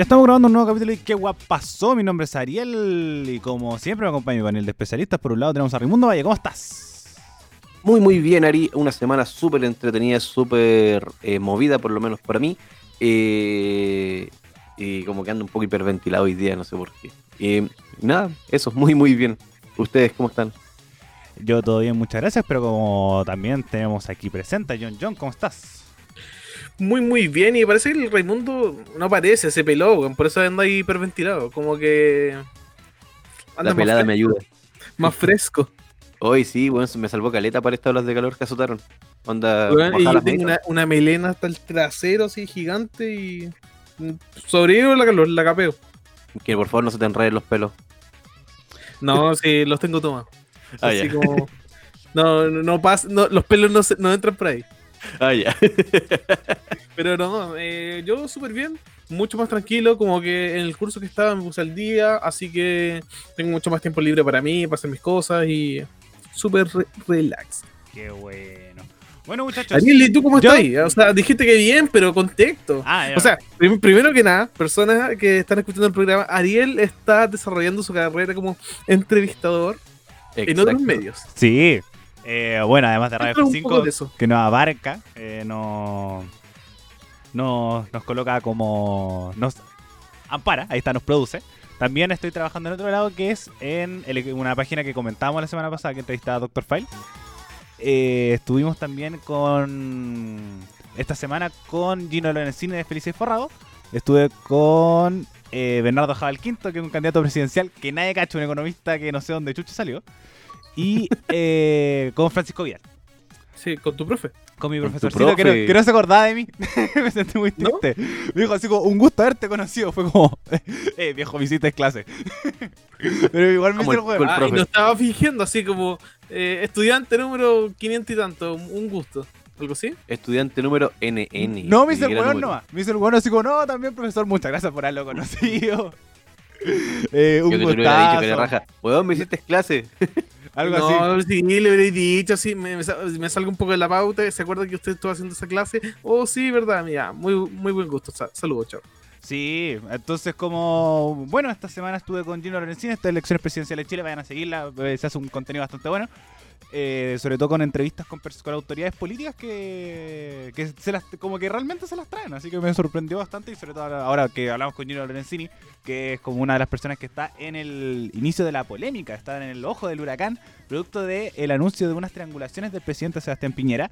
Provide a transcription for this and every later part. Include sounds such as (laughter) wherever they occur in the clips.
Ya estamos grabando un nuevo capítulo y qué guap pasó. Mi nombre es Ariel y como siempre me acompaña mi panel de especialistas. Por un lado tenemos a Raimundo Valle. ¿Cómo estás? Muy, muy bien, Ari. Una semana súper entretenida, súper eh, movida, por lo menos para mí. Eh, y como que ando un poco hiperventilado hoy día, no sé por qué. Eh, nada, eso, muy, muy bien. ¿Ustedes cómo están? Yo todo bien, muchas gracias. Pero como también tenemos aquí presente a John John, ¿cómo estás? Muy, muy bien. Y parece que el Raimundo no aparece, se peló, por eso anda ahí hiperventilado. Como que. la pelada me ayuda. Más fresco. Hoy sí, bueno, me salvó caleta para estas olas de calor que azotaron. Onda. y yo tengo una, melena hasta el trasero así gigante y. Sobrevivo la calor, la capeo. Que por favor no se te enreden los pelos. No, (laughs) sí, los tengo tomados. Ah, así como. No, no, no, no, los pelos no, no entran por ahí. Ah, ya. (laughs) Pero no, eh, yo súper bien, mucho más tranquilo, como que en el curso que estaba me puse al día, así que tengo mucho más tiempo libre para mí, para hacer mis cosas y súper relax. Qué bueno. Bueno, muchachos. Ariel, ¿y tú cómo estás? O sea, dijiste que bien, pero contexto. Ah, o sea, primero que nada, personas que están escuchando el programa, Ariel está desarrollando su carrera como entrevistador en otros medios. Sí, eh, bueno, además de Radio 5 que nos abarca, eh, nos, nos coloca como. Nos ampara, ahí está, nos produce. También estoy trabajando en otro lado que es en una página que comentábamos la semana pasada que entrevistaba a Dr. File. Eh, estuvimos también con. Esta semana con Gino Lorenzini de Felices Forrado. Estuve con Bernardo Jabal Quinto, que es un candidato presidencial que nadie cacha, un economista que no sé dónde chucho salió y eh, con Francisco Vial. Sí, con tu profe. Con mi profesorcito que, no, que no, se acordaba de mí. (laughs) me sentí muy triste. Me dijo así como, un gusto haberte conocido. Fue como, (laughs) eh, viejo, visita clase. (laughs) Pero igual me hizo el juego. Ah, y lo estaba fingiendo así como, eh, estudiante número 500 y tanto, un gusto. ¿Algo así? Estudiante número NN. No, me hizo el bueno no. Me hizo el bueno así como, no, también profesor, muchas gracias por haberlo conocido. eh, un Yo que te hubiera dicho que le raja. Weón, me hiciste clase. Algo no, así. sí, le hubiera dicho así, me, me, salgo un poco de la pauta, ¿se acuerda que usted estuvo haciendo esa clase? Oh, sí, verdad, mira, muy, muy buen gusto, saludos, chao. Sí, entonces como, bueno, esta semana estuve con Gino Lorenzini, esta elecciones presidenciales de Chile, vayan a seguirla, eh, se hace un contenido bastante bueno. Eh, sobre todo con entrevistas con, con autoridades políticas que, que se las, como que realmente se las traen, así que me sorprendió bastante y sobre todo ahora, que hablamos con Gino Lorenzini, que es como una de las personas que está en el inicio de la polémica, está en el ojo del huracán, producto del el anuncio de unas triangulaciones del presidente Sebastián Piñera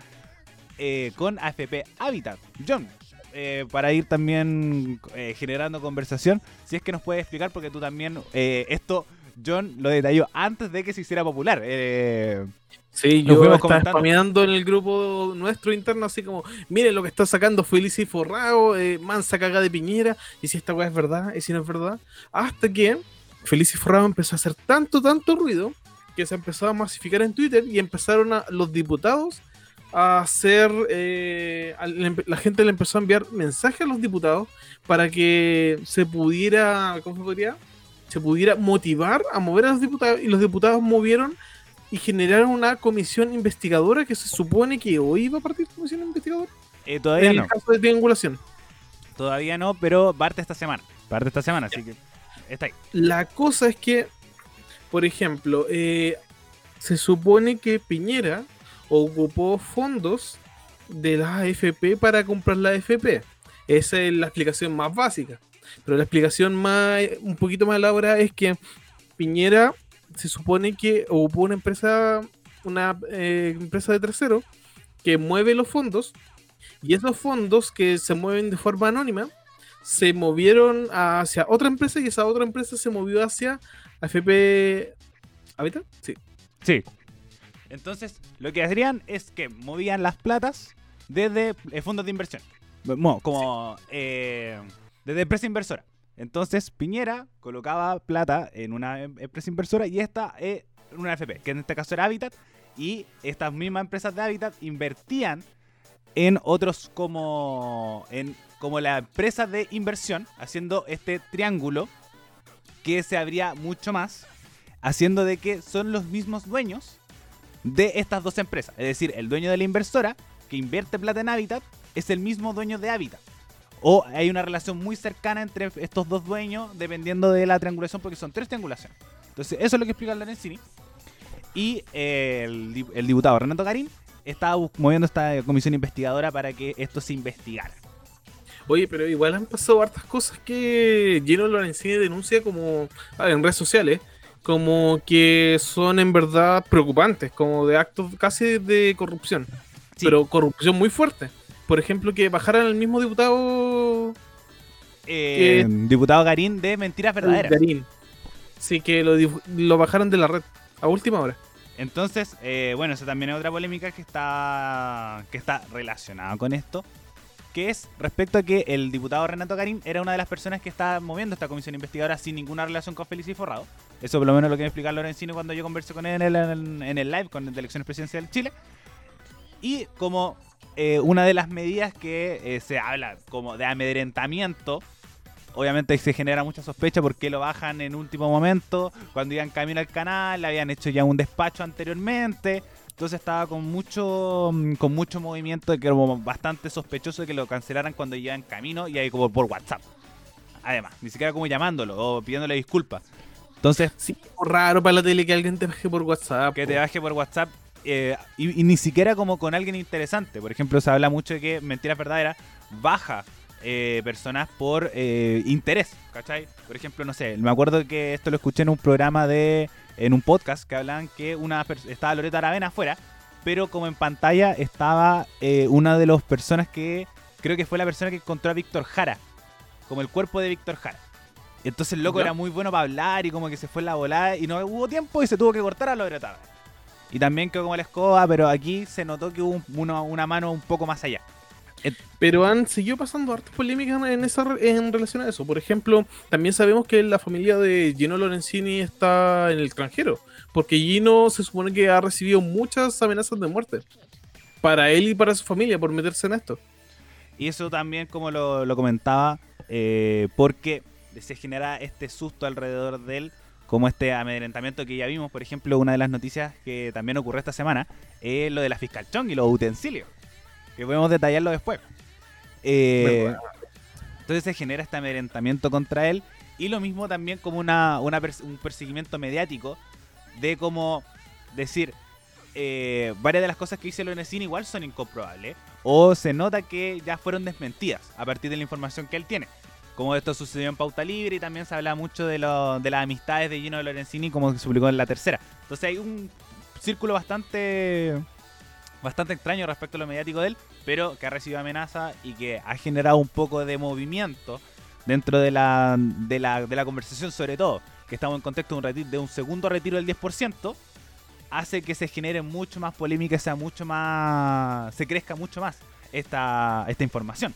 eh, con AFP Habitat. John, eh, para ir también generando conversación, si es que nos puedes explicar, porque tú también esto John lo detalló antes de que se hiciera popular. Eh, sí, yo estaba spameando en el grupo nuestro interno, así como, miren lo que está sacando Feliz y Forrado, eh, mansa caga de Piñera, y si esta weá es verdad, y si no es verdad. Hasta que Feliz y Forrado empezó a hacer tanto, tanto ruido, que se empezó a masificar en Twitter y empezaron a, los diputados a hacer, eh, la gente le empezó a enviar mensajes a los diputados para que se pudiera, ¿cómo se podría? Se pudiera motivar a mover a los diputados y los diputados movieron y generaron una comisión investigadora que se supone que hoy va a partir comisión investigadora. Eh, todavía en el caso de triangulación. Todavía no, pero parte esta semana. Parte esta semana, así que está ahí. La cosa es que, por ejemplo, eh, se supone que Piñera ocupó fondos de la AFP para comprar la AFP. Esa es la explicación más básica. Pero la explicación más, un poquito más elaborada es que Piñera se supone que ocupó una empresa, una eh, empresa de tercero que mueve los fondos y esos fondos que se mueven de forma anónima se movieron hacia otra empresa y esa otra empresa se movió hacia AFP Habitat. Sí. Sí. Entonces, lo que hacían es que movían las platas desde eh, fondos de inversión. Como eh, desde empresa inversora. Entonces Piñera colocaba plata en una em, empresa inversora y esta en una FP, que en este caso era Habitat, y estas mismas empresas de Habitat invertían en otros como en como la empresa de inversión, haciendo este triángulo que se abría mucho más, haciendo de que son los mismos dueños de estas dos empresas. Es decir, el dueño de la inversora que invierte plata en Habitat es el mismo dueño de Habitat. O hay una relación muy cercana entre estos dos dueños dependiendo de la triangulación, porque son tres triangulaciones. Entonces, eso es lo que explica Lorenzini. Y eh, el, diputado Renato Garín estaba moviendo esta comisión investigadora para que esto se investigara. Oye, pero igual han pasado hartas cosas que Gino Lorenzini denuncia como en redes sociales, como que son en verdad preocupantes, como de actos casi de corrupción, pero corrupción muy fuerte. Por ejemplo, que bajaran al mismo diputado. Eh, diputado Garín de Mentiras Verdaderas. Garín. Sí, que lo, lo bajaron de la red a última hora. Entonces, eh, bueno, eso también es otra polémica que está, que está relacionada con esto, que es respecto a que el diputado Renato Garín era una de las personas que está moviendo esta comisión investigadora sin ninguna relación con Félix y Forrado. Eso por lo menos lo que me explicar Lorenzino cuando yo conversé con él en el, en el live con el de elecciones presidenciales de Chile. Y como eh, una de las medidas que eh, se habla como de amedrentamiento obviamente se genera mucha sospecha porque lo bajan en último momento, cuando iban camino al canal, habían hecho ya un despacho anteriormente. Entonces estaba con mucho mm, con mucho movimiento de que era bastante sospechoso de que lo cancelaran cuando iban camino y ahí como por WhatsApp. Además, ni siquiera como llamándolo o pidiéndole disculpas. Entonces, sí, raro para la tele que alguien te baje por WhatsApp. Que te baje por WhatsApp eh, y, y, ni siquiera como con alguien interesante. Por ejemplo, se habla mucho de que Mentiras Verdaderas baja eh, personas por eh, interés, ¿cachai? Por ejemplo, no sé, me acuerdo que esto lo escuché en un programa de, en un podcast que hablan que una estaba Loreta Aravena afuera, pero como en pantalla estaba una de las personas que, creo que fue la persona que encontró a Víctor Jara, como el cuerpo de Víctor Jara. Entonces el loco era muy bueno para hablar y como que se fue en la volada y no hubo tiempo y se tuvo que cortar a Loreta Y también quedó como la escoba, pero aquí se notó que hubo una mano un poco más allá. Pero han seguido pasando hartas polémicas en, esa, en relación a eso. Por ejemplo, también sabemos que la familia de Gino Lorenzini está en el extranjero. Porque Gino se supone que ha recibido muchas amenazas de muerte. Para él y para su familia por meterse en esto. Y eso también, como lo, comentaba, eh, porque se genera este susto alrededor de él, como este amedrentamiento que ya vimos. Por ejemplo, una de las noticias que también ocurrió esta semana es lo de la fiscal Chong y los utensilios que podemos detallarlo después. Eh, entonces se genera este amedrentamiento contra él y lo mismo también como una, un perseguimiento mediático de como decir eh, varias de las cosas que dice Lorenzini igual son incomprobables o se nota que ya fueron desmentidas a partir de la información que él tiene. Como esto sucedió en Pauta Libre y también se habla mucho de, lo, de las amistades de Gino Lorenzini como se publicó en la tercera. Entonces hay un círculo bastante bastante extraño respecto a lo mediático de él, pero que ha recibido amenaza y que ha generado un poco de movimiento dentro de la, de la, de la conversación, sobre todo, que estamos en contexto de un, de un segundo retiro del 10%, hace que se genere mucho más polémica, sea mucho más. se crezca mucho más esta, esta información.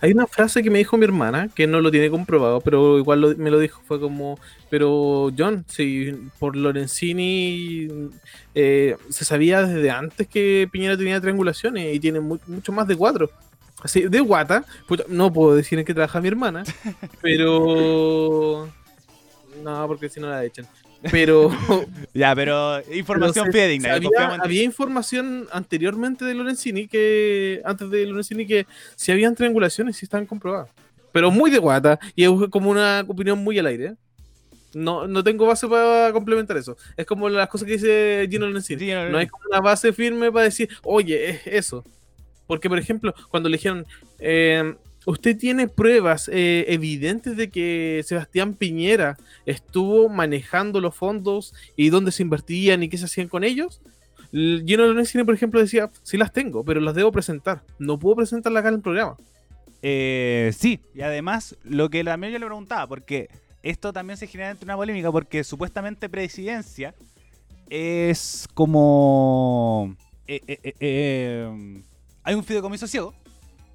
Hay una frase que me dijo mi hermana, que no lo tiene comprobado, pero igual me lo dijo, fue como, pero John, si por Lorenzini eh, se sabía desde antes que Piñera tenía triangulaciones y tiene mucho más de cuatro. Así, de guata, no puedo decir en qué trabaja mi hermana, (laughs) pero... No, porque si no la echan. Pero. (laughs) ya, pero información fidedigna. Había, información anteriormente de Lorenzini que. Antes de Lorenzini que si habían triangulaciones y estaban comprobadas. Pero muy de guata. Y es como una opinión muy al aire. No, no tengo base para complementar eso. Es como las cosas que dice Gino Lorenzini. no hay como una base firme para decir, oye, es eso. Porque, por ejemplo, cuando le dijeron. Eh, ¿Usted tiene pruebas eh, evidentes de que Sebastián Piñera estuvo manejando los fondos y dónde se invertían y qué se hacían con ellos? Gino Lorenzini, por ejemplo, decía, sí las tengo, pero las debo presentar. No puedo presentarlas acá en el programa. Eh, sí, y además lo que también yo le preguntaba, porque esto también se genera entre una polémica, porque supuestamente presidencia es como... Eh, hay un fideicomiso ciego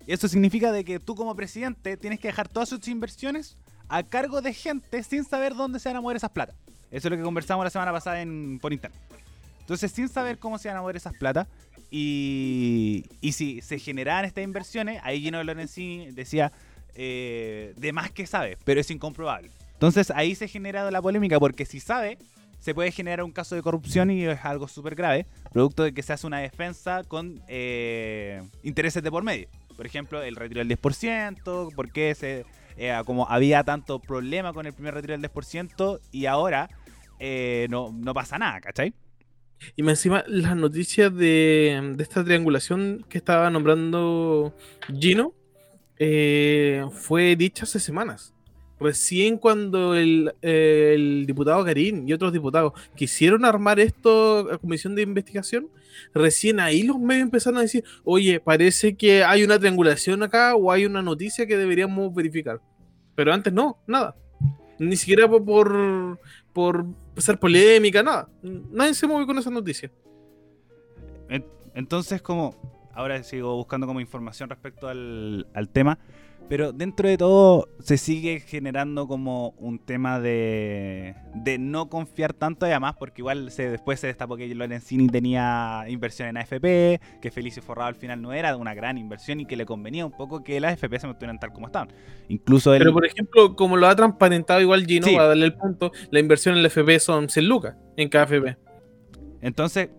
eso significa de que tú como presidente tienes que dejar todas sus inversiones a cargo de gente sin saber dónde se van a mover esas plata. Eso es lo que conversamos la semana pasada en, por internet. Entonces, sin saber cómo se van a mover esas plata y, y si se generaban estas inversiones, ahí Gino Lorenzini decía, eh, de más que sabe, pero es incomprobable. Entonces, ahí se ha generado la polémica porque si sabe, se puede generar un caso de corrupción y es algo súper grave, producto de que se hace una defensa con eh, intereses de por medio. Por ejemplo, el retiro del 10%, por qué se, eh, como había tanto problema con el primer retiro del 10% y ahora eh, no, no pasa nada, ¿cachai? Y encima las noticias de, esta triangulación que estaba nombrando Gino eh, fue dicha hace semanas. Recién cuando el, el, diputado Karim y otros diputados quisieron armar esto, la comisión de investigación, recién ahí los medios empezaron a decir, oye, parece que hay una triangulación acá o hay una noticia que deberíamos verificar. Pero antes no, nada. Ni siquiera por, por ser polémica, nada. Nadie se movió con esa noticia. Entonces, como ahora sigo buscando como información respecto al tema. Pero dentro de todo se sigue generando como un tema de, de no confiar tanto, además porque igual se, después se destapó que Lorenzini tenía inversión en AFP, que Felicio Forrado al final no era una gran inversión y que le convenía un poco que las AFP se mantuvieran tal como estaban. Incluso Pero por ejemplo, como lo ha transparentado igual Gino, va a darle el punto, la inversión en la AFP son 100 lucas en cada AFP. Entonces,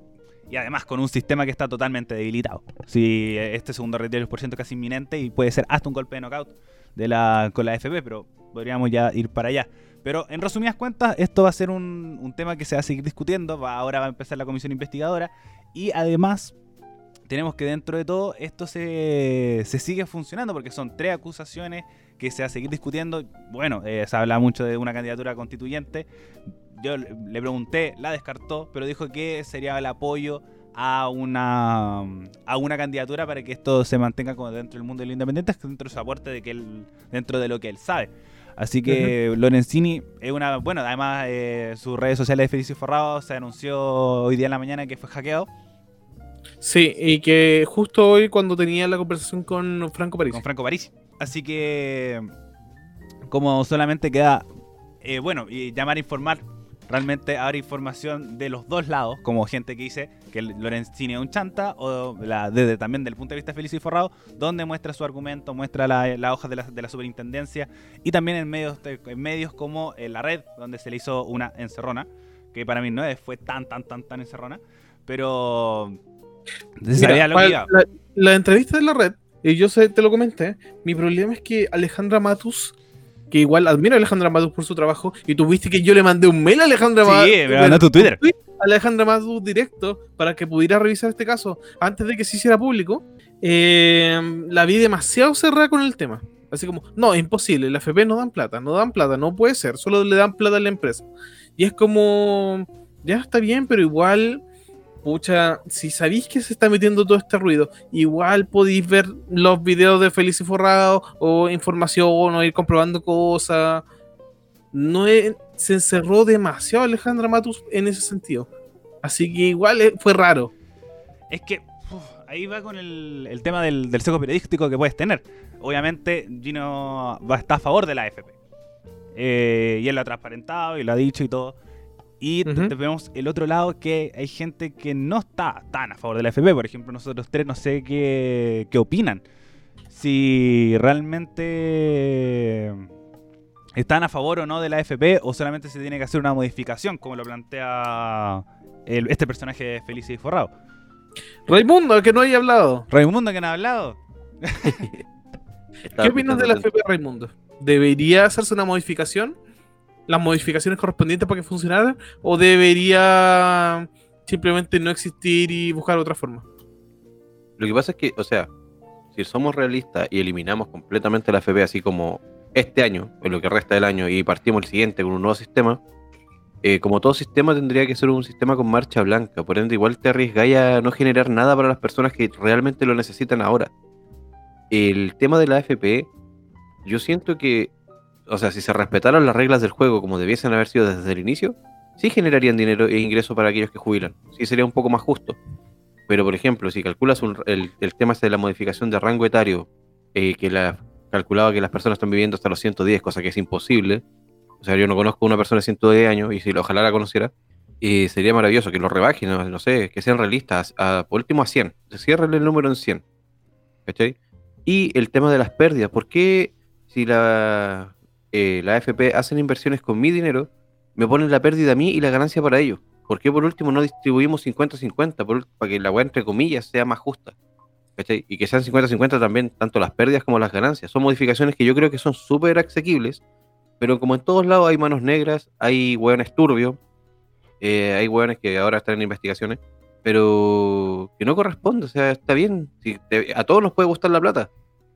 y además con un sistema que está totalmente debilitado. Si este segundo retiro es ciento casi inminente y puede ser hasta un golpe de knockout de la, con la FP, pero podríamos ya ir para allá. Pero en resumidas cuentas, esto va a ser un, tema que se va a seguir discutiendo. Va, ahora va a empezar la comisión investigadora. Y además, tenemos que dentro de todo esto se, se sigue funcionando porque son tres acusaciones que se va a seguir discutiendo. Bueno, eh, se habla mucho de una candidatura constituyente yo le pregunté, la descartó, pero dijo que sería el apoyo a una a una candidatura para que esto se mantenga como dentro del mundo del independiente, dentro de su aporte de que él, dentro de lo que él sabe. Así que Lorenzini es una, bueno, además eh, sus redes sociales de Felicio Forrado se anunció hoy día en la mañana que fue hackeado. Sí, y que justo hoy cuando tenía la conversación con Franco París. Con Franco París. Así que como solamente queda, eh, bueno, y llamar a informar realmente habrá información de los dos lados, como gente que dice que Lorenzini es un chanta, o la, desde también del punto de vista Felicio y Forrado, donde muestra su argumento, muestra la, la hoja de la, de la, superintendencia, y también en medios, en medios como en la red, donde se le hizo una encerrona, que para mí no fue tan, tan, tan, tan encerrona, pero... Mira, la, la, entrevista de la red, y yo sé, te lo comenté, mi problema es que Alejandra Matus que igual admiro a Alejandra Matus por su trabajo, y tuviste que yo le mandé un mail a Alejandra Matus. Sí, me mandó tu Twitter. A Alejandra Matus directo para que pudiera revisar este caso antes de que se hiciera público. Eh, la vi demasiado cerrada con el tema. Así como, no, es imposible, la FP no dan plata, no dan plata, no puede ser, solo le dan plata a la empresa. Y es como, ya está bien, pero igual pucha, si sabéis que se está metiendo todo este ruido, igual podéis ver los videos de Feliz y Forrado o información o ir comprobando cosas. No se encerró demasiado Alejandra Matus en ese sentido. Así que igual eh, fue raro. Es que ahí va con el, tema del, del seco periodístico que puedes tener. Obviamente Gino va a estar a favor de la AFP. Eh, y él lo ha transparentado y lo ha dicho y todo. Y vemos el otro lado que hay gente que no está tan a favor de la FP. Por ejemplo, nosotros tres no sé qué, qué opinan. Si realmente están a favor o no de la FP o solamente se tiene que hacer una modificación, como lo plantea este personaje de Felicia y Forrado. Raimundo, que no haya hablado. Raimundo, que no ha hablado. (laughs) ¿Qué opinas de la FP, Raimundo? ¿Debería hacerse una modificación? Las modificaciones correspondientes para que funcionara? ¿O debería simplemente no existir y buscar otra forma? Lo que pasa es que, o sea, si somos realistas y eliminamos completamente la FP así como este año, en lo que resta del año, y partimos el siguiente con un nuevo sistema, eh, como todo sistema tendría que ser un sistema con marcha blanca. Por ende, igual te arriesgáis a no generar nada para las personas que realmente lo necesitan ahora. El tema de la FP, yo siento que o sea, si se respetaran las reglas del juego como debiesen haber sido desde el inicio, sí generarían dinero e ingreso para aquellos que jubilan. Sí sería un poco más justo. Pero, por ejemplo, si calculas el, tema de la modificación de rango etario, eh, que la, calculaba que las personas están viviendo hasta los 110, cosa que es imposible. O sea, yo no conozco a una persona de 110 años y si ojalá la conociera, eh, sería maravilloso que lo rebajen, no, sé, que sean realistas, por último a 100. Cierren el número en 100. ¿Cachai? Y el tema de las pérdidas, ¿por qué si la, eh, la AFP hacen inversiones con mi dinero, me ponen la pérdida a mí y la ganancia para ellos. ¿Por qué por último no distribuimos 50-50 para que la weá entre comillas sea más justa? Y que sean 50-50 también, tanto las pérdidas como las ganancias. Son modificaciones que yo creo que son súper asequibles, pero como en todos lados hay manos negras, hay hueones turbios, eh, hay hueones que ahora están en investigaciones, pero que no corresponde, o sea, está bien, a todos nos puede gustar la plata,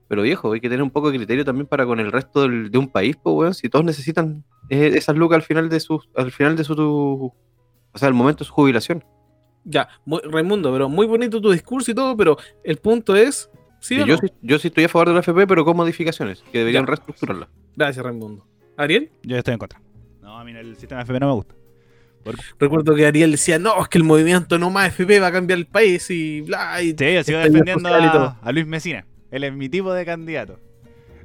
pero viejo, hay que tener un poco de criterio también para con el resto de un país, pues, weón, si todos necesitan eh, esas lucas al final de su, al final de su, o sea, al momento de su jubilación. Ya, Raimundo, pero muy bonito tu discurso y todo, pero el punto es. ¿sí, yo, sí, yo, sí, estoy a favor de la FP, pero con modificaciones, que deberían reestructurarla. Gracias, Raimundo. ¿Ariel? Yo estoy en contra. No, a mí el sistema FP no me gusta. Recuerdo que Ariel decía, no, es que el movimiento no más FP va a cambiar el país y bla. Y sí, yo sigo defendiendo a, Luis Mesina. Él es mi tipo de candidato.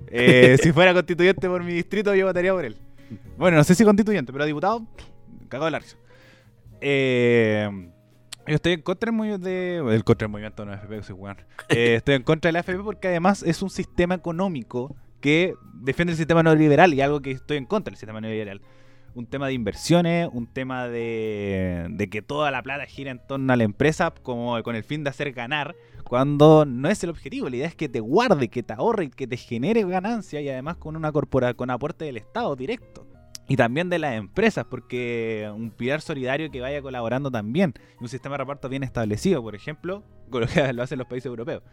Eh, si fuera constituyente por mi distrito, yo votaría por él. Bueno, no sé si constituyente, pero diputado, cagado de la Eh, yo estoy en contra de, el contra del movimiento no FP, soy eh, (laughs) estoy en contra de la FP porque además es un sistema económico que defiende el sistema neoliberal y algo que estoy en contra del sistema neoliberal. Un tema de inversiones, un tema de, de que toda la plata gira en torno a la empresa como con el fin de hacer ganar, cuando no es el objetivo. La idea es que te guarde, que te ahorre y que te genere ganancia y además con una corpora, con aporte del Estado directo y también de las empresas, porque un pilar solidario que vaya colaborando también, un sistema de reparto bien establecido, por ejemplo, (laughs) con lo que lo hacen los países europeos.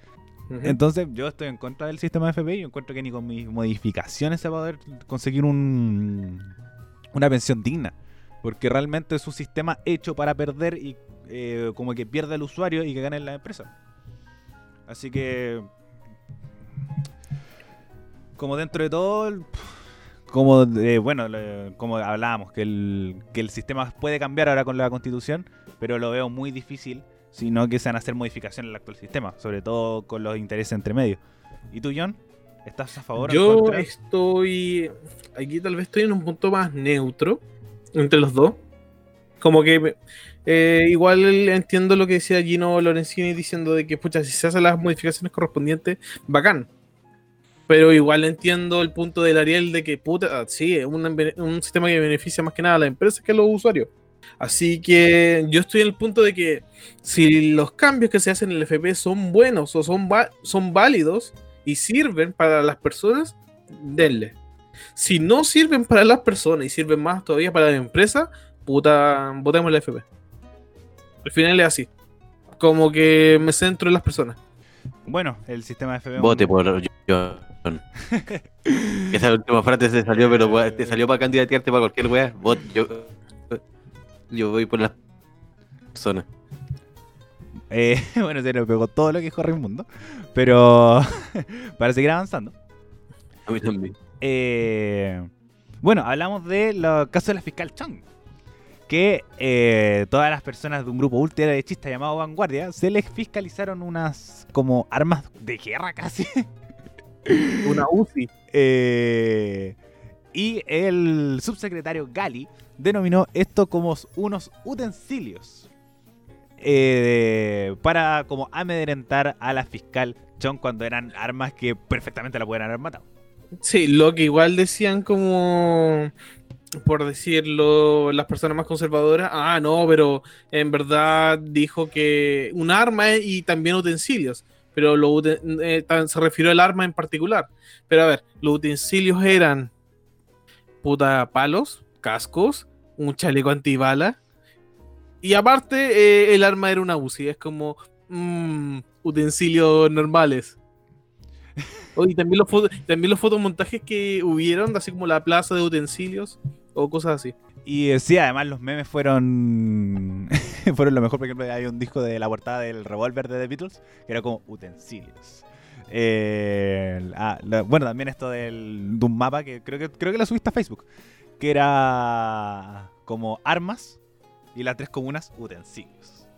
Entonces, yo estoy en contra del sistema de FPI y encuentro que ni con mis modificaciones se va a poder conseguir un, una pensión digna, porque realmente es un sistema hecho para perder y eh, como que pierda el usuario y que gane la empresa. Así que, como dentro de todo como bueno, como hablábamos, que el, que el sistema puede cambiar ahora con la constitución, pero lo veo muy difícil, sino que se van a hacer modificaciones en el actual sistema, sobre todo con los intereses entre medios. ¿Y tú, John? ¿Estás a favor? Yo estoy, aquí tal vez estoy en un punto más neutro entre los dos. Como que eh, igual entiendo lo que decía Gino Lorenzini diciendo de que, pucha, si se hacen las modificaciones correspondientes, bacán pero igual entiendo el punto del Ariel de que, puta, sí, es un, sistema que beneficia más que nada a las empresas que a los usuarios. Así que yo estoy en el punto de que si los cambios que se hacen en el FP son buenos o son, son válidos y sirven para las personas, denle. Si no sirven para las personas y sirven más todavía para la empresa, puta, votemos el FP. Al final es así. Como que me centro en las personas. Bueno, el sistema de FP. Vote por yo. (laughs) Esa última frase se salió, pero te salió para candidatearte para cualquier weá. Yo, yo voy por la zona. Eh, (laughs) bueno, se lo pegó todo lo que dijo Raimundo. Pero (laughs) para seguir avanzando. A mí también. Eh, bueno, hablamos de los casos de la fiscal Chang. Que eh, todas las personas de un grupo ultraderechista llamado Vanguardia se les fiscalizaron unas como armas de guerra (laughs) casi. Una UCI. Eh, y el subsecretario Gali denominó esto como unos utensilios eh, para como amedrentar a la fiscal Chong cuando eran armas que perfectamente la pueden haber matado. Sí, lo que igual decían como por decirlo, las personas más conservadoras, ah, no, pero en verdad dijo que un arma y también utensilios pero lo, eh, se refirió al arma en particular. Pero a ver, los utensilios eran puta palos, cascos, un chaleco antibala. Y aparte, eh, el arma era una UCI. Es como mmm, utensilios normales. (laughs) y también los, también los fotomontajes que hubieron, así como la plaza de utensilios o cosas así. Y eh, sí, además los memes fueron (laughs) fueron lo mejor. Por ejemplo, hay un disco de la portada del revólver de The Beatles que era como utensilios. Eh, ah, bueno, también esto del, de un mapa que creo que creo que lo subiste a Facebook, que era como armas y las tres comunas utensilios.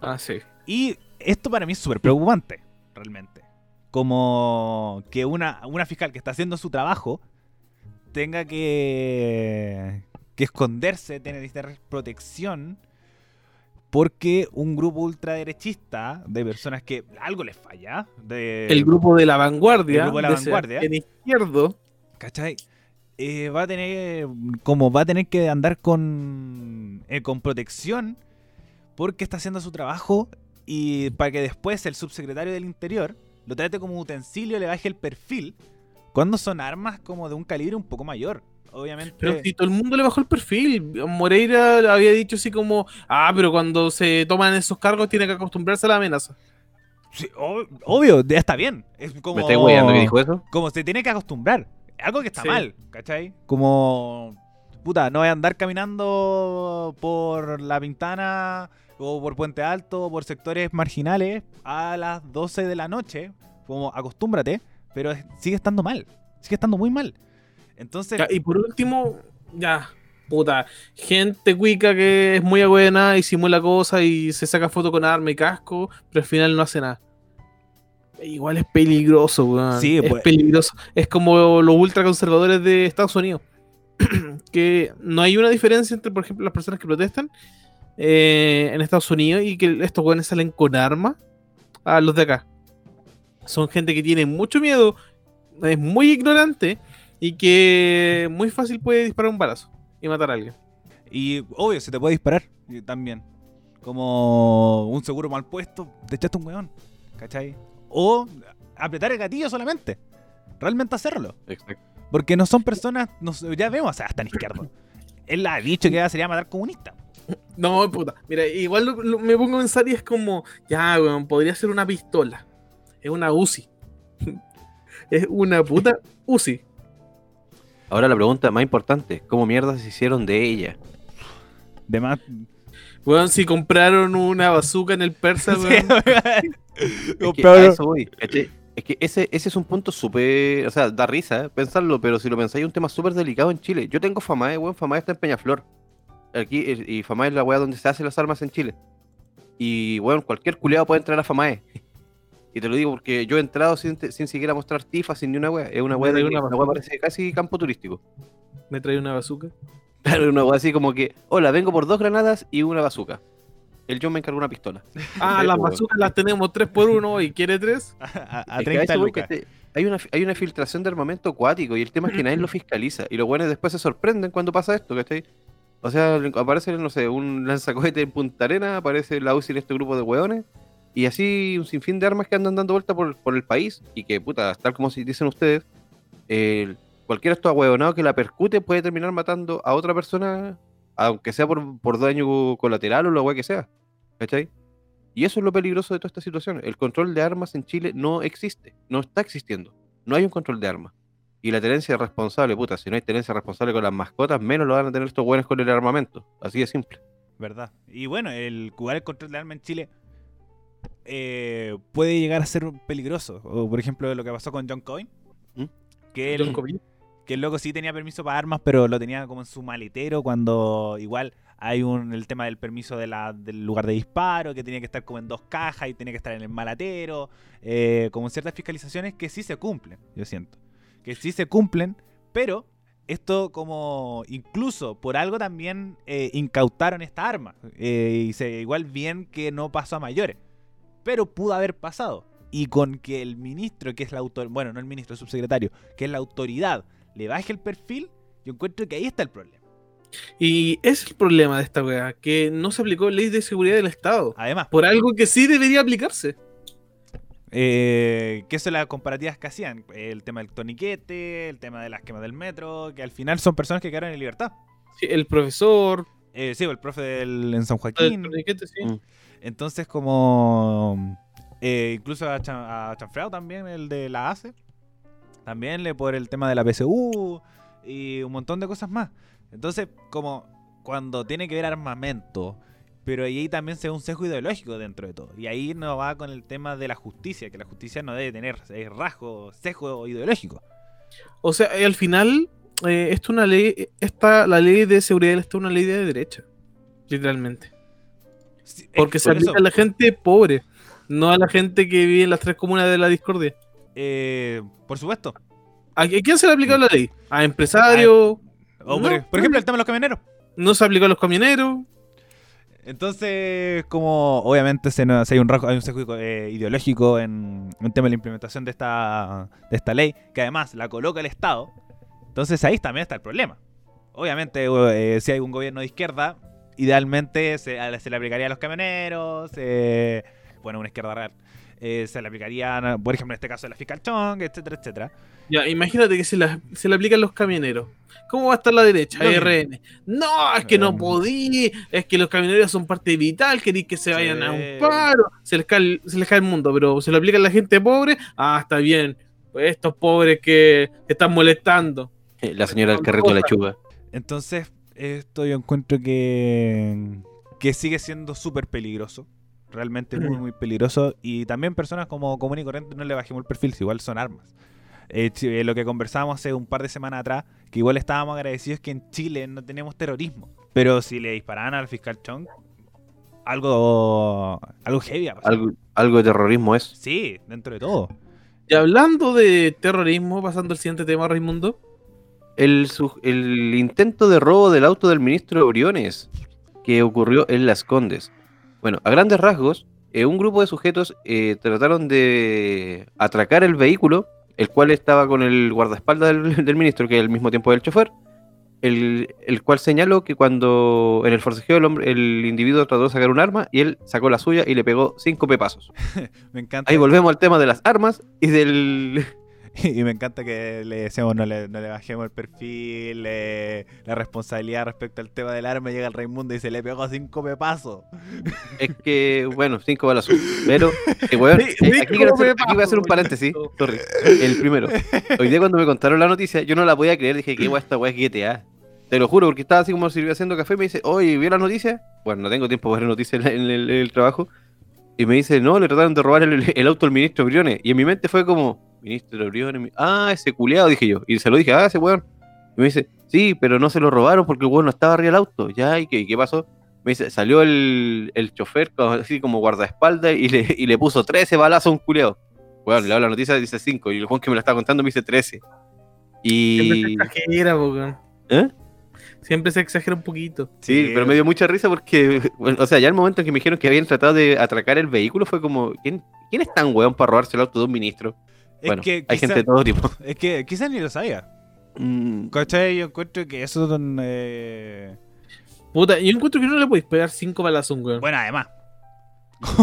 Ah, sí. Y esto para mí es súper preocupante, realmente. Como que una, una fiscal que está haciendo su trabajo tenga que, que esconderse, tener protección, porque un grupo ultraderechista de personas que algo les falla. De, el grupo de la vanguardia. El grupo de la vanguardia. En izquierdo. ¿Cachai? Eh, va a tener como va a tener que andar con, eh, con protección porque está haciendo su trabajo y para que después el subsecretario del Interior lo trate como utensilio, le baje el perfil, cuando son armas como de un calibre un poco mayor. Obviamente. Pero si todo el mundo le bajó el perfil. Moreira había dicho así como, ah, pero cuando se toman esos cargos tiene que acostumbrarse a la amenaza. Sí, obvio, ya está bien. Es como, ¿Me estoy que dijo eso? Como se tiene que acostumbrar. Algo que está mal, ¿cachai? Como, puta, no voy a andar caminando por la Pintana o por Puente Alto o por sectores marginales a las 12 de la noche. Como, acostúmbrate, pero sigue estando mal. Sigue estando muy mal. Entonces. y por último, ya, puta, gente cuica que es muy buena y simula cosas y se saca foto con arma y casco, pero al final no hace nada. Igual es peligroso, weón. Sí, es pues. peligroso. Es como los ultraconservadores de Estados Unidos. (clears throat) que no hay una diferencia entre, por ejemplo, las personas que protestan eh, en Estados Unidos y que estos weones salen con armas a los de acá. Son gente que tiene mucho miedo, es muy ignorante y que muy fácil puede disparar un balazo y matar a alguien. Y obvio, se te puede disparar también. Como un seguro mal puesto, te echaste un weón. ¿Cachai? O apretar el gatillo solamente. Realmente hacerlo. Exacto. Porque no son personas, ya vemos, o sea, hasta en izquierdo. Él ha dicho que sería matar comunista. No, puta. Mira, igual me pongo a pensar y es como, ya, weón, podría ser una pistola. Es una UCI. (laughs) es una puta UCI. Ahora la pregunta más importante, ¿cómo mierda se hicieron de ella? De más... Bueno, si compraron una bazooka en el persa, (laughs) weón. es, que, ese, ese es un punto súper. O sea, da risa ¿eh? pensarlo, pero si lo pensáis, es un tema súper delicado en Chile. Yo tengo Famae, weón. Famae está en Peñaflor. Aquí, y Famae es la weá donde se hacen las armas en Chile. Y, weón, cualquier culiado puede entrar a Famae. Y te lo digo porque yo he entrado sin, sin siquiera mostrar tifa, sin ni una wea. Es una wea de una, una parece casi campo turístico. ¿Me trae una bazooka? Claro, una wea así como que, hola, vengo por dos granadas y una bazooka. El John me encargó una pistola. (laughs) Ah, las bazookas las tenemos tres por uno y quiere tres. (laughs) a, 30 lucas. hay, una, hay una filtración de armamento acuático y el tema es que nadie lo (clears throat) fiscaliza. Y los buenos después se sorprenden cuando pasa esto, ¿cachai? O sea, aparece, no sé, un lanzacohete en Punta Arena, aparece la UCI en este grupo de hueones y así un sinfín de armas que andan dando vuelta por, el país y que, puta, tal como dicen ustedes, cualquier cualquiera de estos que la percute puede terminar matando a otra persona, aunque sea por, daño colateral o lo que sea. ¿Cachai? Y eso es lo peligroso de toda esta situación. El control de armas en Chile no existe, no está existiendo. No hay un control de armas. Y la tenencia responsable, puta, si no hay tenencia responsable con las mascotas, menos lo van a tener estos buenos con el armamento. Así de simple. ¿Verdad? Y bueno, el jugar el control de armas en Chile eh, puede llegar a ser peligroso. O, por ejemplo, lo que pasó con John Coyne. ¿Mm? Que, el, que el loco sí tenía permiso para armas, pero lo tenía como en su maletero cuando igual hay un el tema del permiso de la, del lugar de disparo, que tenía que estar como en dos cajas y tenía que estar en el maletero. Eh, como ciertas fiscalizaciones que sí se cumplen, yo siento. Que sí se cumplen, pero esto como incluso por algo también eh, incautaron esta arma. y se, igual bien que no pasó a mayores pero pudo haber pasado. Y con que el ministro, que es la autor, bueno, no el ministro, el subsecretario, que es la autoridad, le baje el perfil, yo encuentro que ahí está el problema. Y es el problema de esta weá, que no se aplicó ley de seguridad del Estado. Además. Por algo que sí debería aplicarse. Eh, que son las comparativas que hacían. El tema del toniquete, el tema de las quemas del metro, que al final son personas que quedaron en libertad. Sí, el profesor. Eh, sí, el profe del, en San Joaquín. El toniquete, sí. Mm. Entonces, como. Eh, incluso a, Chanfreado también, el de la ACE. También le por el tema de la PSU y un montón de cosas más. Entonces, como cuando tiene que ver armamento, pero ahí también se ve un sesgo ideológico dentro de todo. Y ahí no va con el tema de la justicia, que la justicia no debe tener rasgo, sesgo ideológico. O sea, al final, eh, esto una ley, esta, la ley de seguridad está una ley de derecha, literalmente. Porque se aplica a la gente pobre, no a la gente que vive en las tres comunas de la discordia. Eh, por supuesto. ¿A quién se le ha aplicado la ley? ¿A empresarios? por, ejemplo, el tema de los camioneros. No se aplicó a los camioneros. Entonces, como obviamente se, hay un hay un sesgo eh, ideológico en el tema de la implementación de esta, de esta ley, que además la coloca el Estado, entonces ahí también está el problema. Obviamente, eh, si hay un gobierno de izquierda, idealmente se, le aplicaría a los camioneros, pone una izquierda real. Eh, se le aplicaría, por ejemplo, en este caso, la fiscal Chong, etcétera, etcétera. Ya, imagínate que se, la, se le aplican los camioneros. ¿Cómo va a estar la derecha? RN. No, es que no podí, es que los camioneros son parte vital, queréis que se vayan a un paro, se les, cae, se les cae el mundo, pero se lo aplica a la gente pobre, ah, está bien, pues estos pobres que están molestando. Eh, la señora del carrito de lechuga. Entonces, esto yo encuentro que, que sigue siendo súper peligroso. Realmente muy, muy peligroso. Y también personas como común y corriente no le bajemos el perfil, si igual son armas. Eh, eh, lo que conversábamos hace un par de semanas atrás, que igual estábamos agradecidos que en Chile no tenemos terrorismo. Pero si le disparaban al fiscal Chong, algo, algo heavy. Algo, algo de terrorismo es. Sí, dentro de todo. Y hablando de terrorismo, pasando al siguiente tema, Raimundo. El, el intento de robo del auto del ministro Briones, que ocurrió en Las Condes. Bueno, a grandes rasgos, eh, un grupo de sujetos eh, trataron de atracar el vehículo, el cual estaba con el guardaespaldas del, (laughs) ministro, que es al mismo tiempo del chofer, el, el, cual señaló que cuando en el forcejeo el, hombre, el individuo trató de sacar un arma y él sacó la suya y le pegó cinco pepazos. (laughs) Me encanta. Ahí volvemos al tema de las armas y del, (laughs) y me encanta que le decíamos no le, no le bajemos el perfil, la responsabilidad respecto al tema del arma. Llega el Raimundo y se le pegó cinco pepazos. Es que, bueno, cinco balas. Pero, que bueno, eh, aquí, quiero hacer, aquí, voy a hacer un paréntesis. Sorry. El primero. Hoy día, cuando me contaron la noticia, yo no la podía creer. Dije, ¿qué guay esta weá es GTA? Te lo juro, porque estaba así como sirvió haciendo café y me dice, oye, ¿vio la noticia? Bueno, no tengo tiempo para ver noticias en el, trabajo. Y me dice, no, le trataron de robar el, el auto al ministro Briones. Y en mi mente fue como, Ministro Briones. Ah, ese culeado, dije yo. Y se lo dije, ah, ese weón. Y me dice, sí, pero no se lo robaron porque el weón no estaba arriba del auto. Ya, ¿y qué, qué pasó? Me dice, salió el, el chofer así como guardaespaldas y le, y le puso 13 balazos a un culeado. Bueno, le hago la noticia, dice 5. Y el Juan que me lo estaba contando me dice 13. Y. Siempre se exagera, weón. ¿Eh? Siempre se exagera un poquito. Sí, pero me dio mucha risa porque, bueno, o sea, ya el momento en que me dijeron que habían tratado de atracar el vehículo fue como, ¿quién, ¿quién es tan weón para robarse el auto de un ministro? Bueno, hay gente de todo tipo. (laughs) Es que quizás ni lo sabía. Mm. ¿Cachai? Yo encuentro que eso es eh... Puta, yo encuentro que no le podéis pegar cinco balazos a un weón. Bueno, además.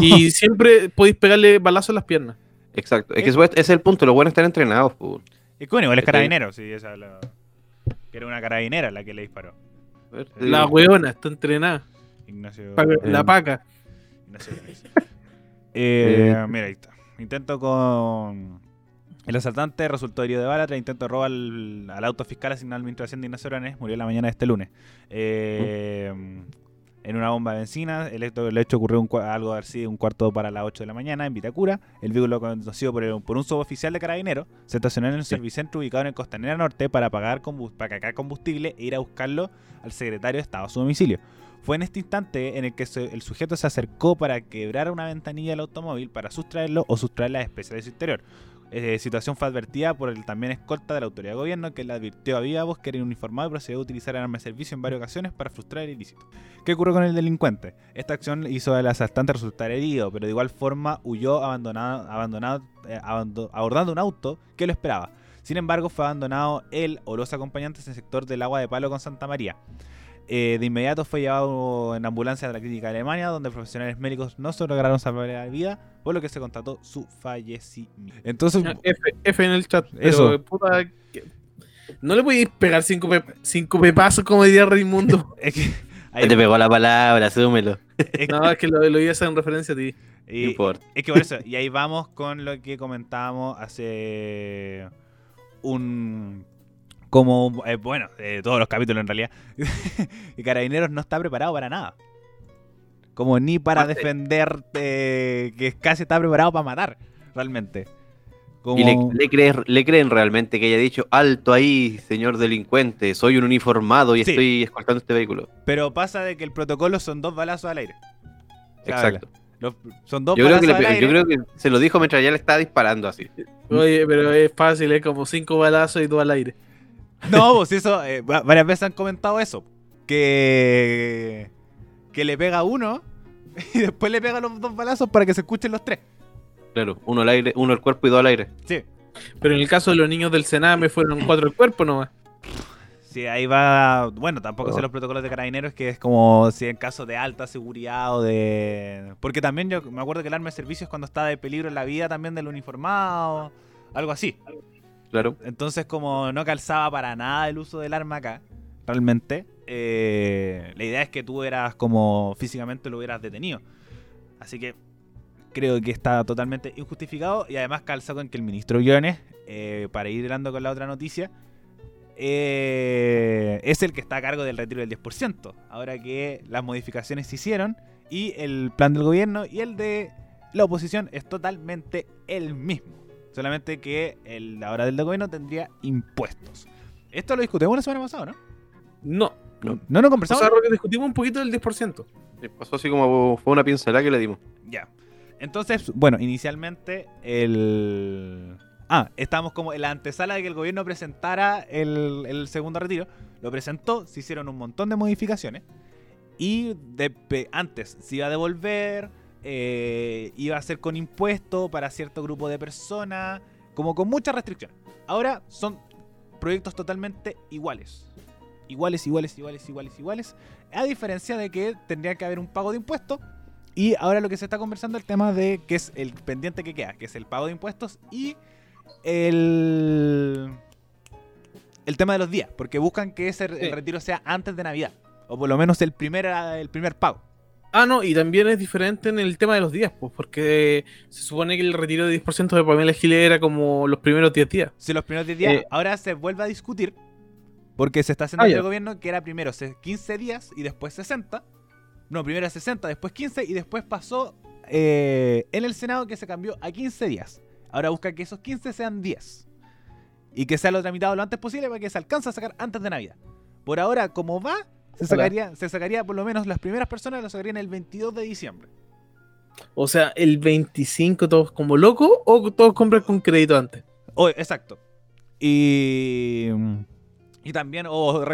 Y (laughs) siempre podéis pegarle balazos en las piernas. Exacto. Es que ese es el punto. Los buenos están entrenados. Pues. Es que bueno, igual es carabinero. Sí, esa la... Que era una carabinera la que le disparó. La weona está entrenada. Ignacio. la paca. Ignacio. Eh, eh, mira, ahí está. Intento con el asaltante resultó herido de bala tras intento de robo al, auto fiscal asignado al ministro de Hacienda Ignacio Oranes. Murió la mañana de este lunes. Eh, en una bomba de benzina. El hecho, el hecho ocurrió un, algo así un cuarto para las 8 de la mañana en Vitacura. El vehículo conducido por, por un suboficial de carabineros se estacionó en un servicentro ubicado en el Costanera Norte para pagar para cargar combustible e ir a buscarlo al secretario de Estado a su domicilio. Fue en este instante en el que el sujeto se acercó para quebrar una ventanilla del automóvil para sustraerlo o sustraer las especies de su interior. Eh, situación fue advertida por el también escolta de la autoridad de gobierno que le advirtió a viva voz que era uniformado y procedió a utilizar el arma de servicio en varias ocasiones para frustrar el ilícito. ¿Qué ocurrió con el delincuente? Esta acción hizo al asaltante resultar herido, pero de igual forma huyó abandonado, abandonado, eh, abordando un auto que lo esperaba. Sin embargo, fue abandonado él o los acompañantes en el sector del agua de palo con Santa María. Eh, de inmediato fue llevado en ambulancia a la clínica de Alemania, donde profesionales médicos no se lograron salvar la vida, por lo que se constató su fallecimiento. Entonces, F, en el chat. Eso. no le podéis pegar cinco, cinco pepazos como diría Raimundo. (laughs) es que te pegó la palabra, asúmelo. no, es que lo, lo iba a hacer en referencia a ti. Y, Es que por eso, y ahí vamos con lo que comentábamos hace un como, eh, bueno, todos los capítulos en realidad, (laughs) y Carabineros no está preparado para nada. Como ni para defender, que casi está preparado para matar, realmente. ¿Y le, le, creen realmente que haya dicho, alto ahí, señor delincuente, soy un uniformado y estoy escoltando este vehículo? Pero pasa de que el protocolo son dos balazos al aire. Exacto. son dos yo creo, que al aire. yo creo que se lo dijo mientras ya le estaba disparando así. Oye, pero es fácil, es como cinco balazos y dos al aire. No, pues eso, eh, varias veces han comentado eso. Que, que le pega uno (laughs) y después le pega los dos balazos para que se escuchen los tres. Claro, uno al aire, uno al cuerpo y dos al aire. Sí. Pero en el caso de los niños del Sename fueron cuatro al cuerpo nomás. Sí, ahí va. Bueno, tampoco sé los protocolos de carabineros, que es como si en caso de alta seguridad o de. Porque también yo me acuerdo que el arma de servicio es cuando está de peligro en la vida también del uniformado, algo así. Entonces, como no calzaba para nada el uso del arma acá, realmente, eh, la idea es que tú eras como físicamente lo hubieras detenido. Así que creo que está totalmente injustificado y además calza con que el ministro Guiones, eh, para ir hablando con la otra noticia, eh, es el que está a cargo del retiro del 10%. Ahora que las modificaciones se hicieron y el plan del gobierno y el de la oposición es totalmente el mismo. Solamente que el ahora del gobierno tendría impuestos. Esto lo discutimos la semana pasada, ¿no? No. No, no, no conversamos. O sea, discutimos un poquito del 10%. pasó así como fue una pincelada que le dimos. Ya. Entonces, bueno, inicialmente el Ah, estábamos como en la antesala de que el gobierno presentara el, segundo retiro. Lo presentó, se hicieron un montón de modificaciones. Y de, antes se iba a devolver, eh, iba a ser con impuesto para cierto grupo de personas, como con muchas restricciones. Ahora son proyectos totalmente iguales. Iguales, iguales, iguales, iguales, iguales. A diferencia de que tendría que haber un pago de impuestos. Y ahora lo que se está conversando es el tema de que es el pendiente que queda, que es el pago de impuestos y el, el tema de los días, porque buscan que ese retiro sea antes de Navidad, o por lo menos el primer, el primer pago. Ah, no, y también es diferente en el tema de los días, pues, porque se supone que el retiro de 10% de Pamela Giles era como los primeros 10 días. Sí, los primeros 10 días. Eh, ahora se vuelve a discutir, porque se está haciendo ah, el gobierno que era primero 15 días y después 60. No, primero 60, después 15 y después pasó eh, en el Senado que se cambió a 15 días. Ahora busca que esos 15 sean 10. Y que sea lo tramitado lo antes posible para que se alcance a sacar antes de Navidad. Por ahora, como va, se sacaría, se sacaría por lo menos las primeras personas lo sacarían el 22 de diciembre. O sea, el 25 todos como loco o todos compran con crédito antes. Oh, exacto. Y, y también (laughs) o,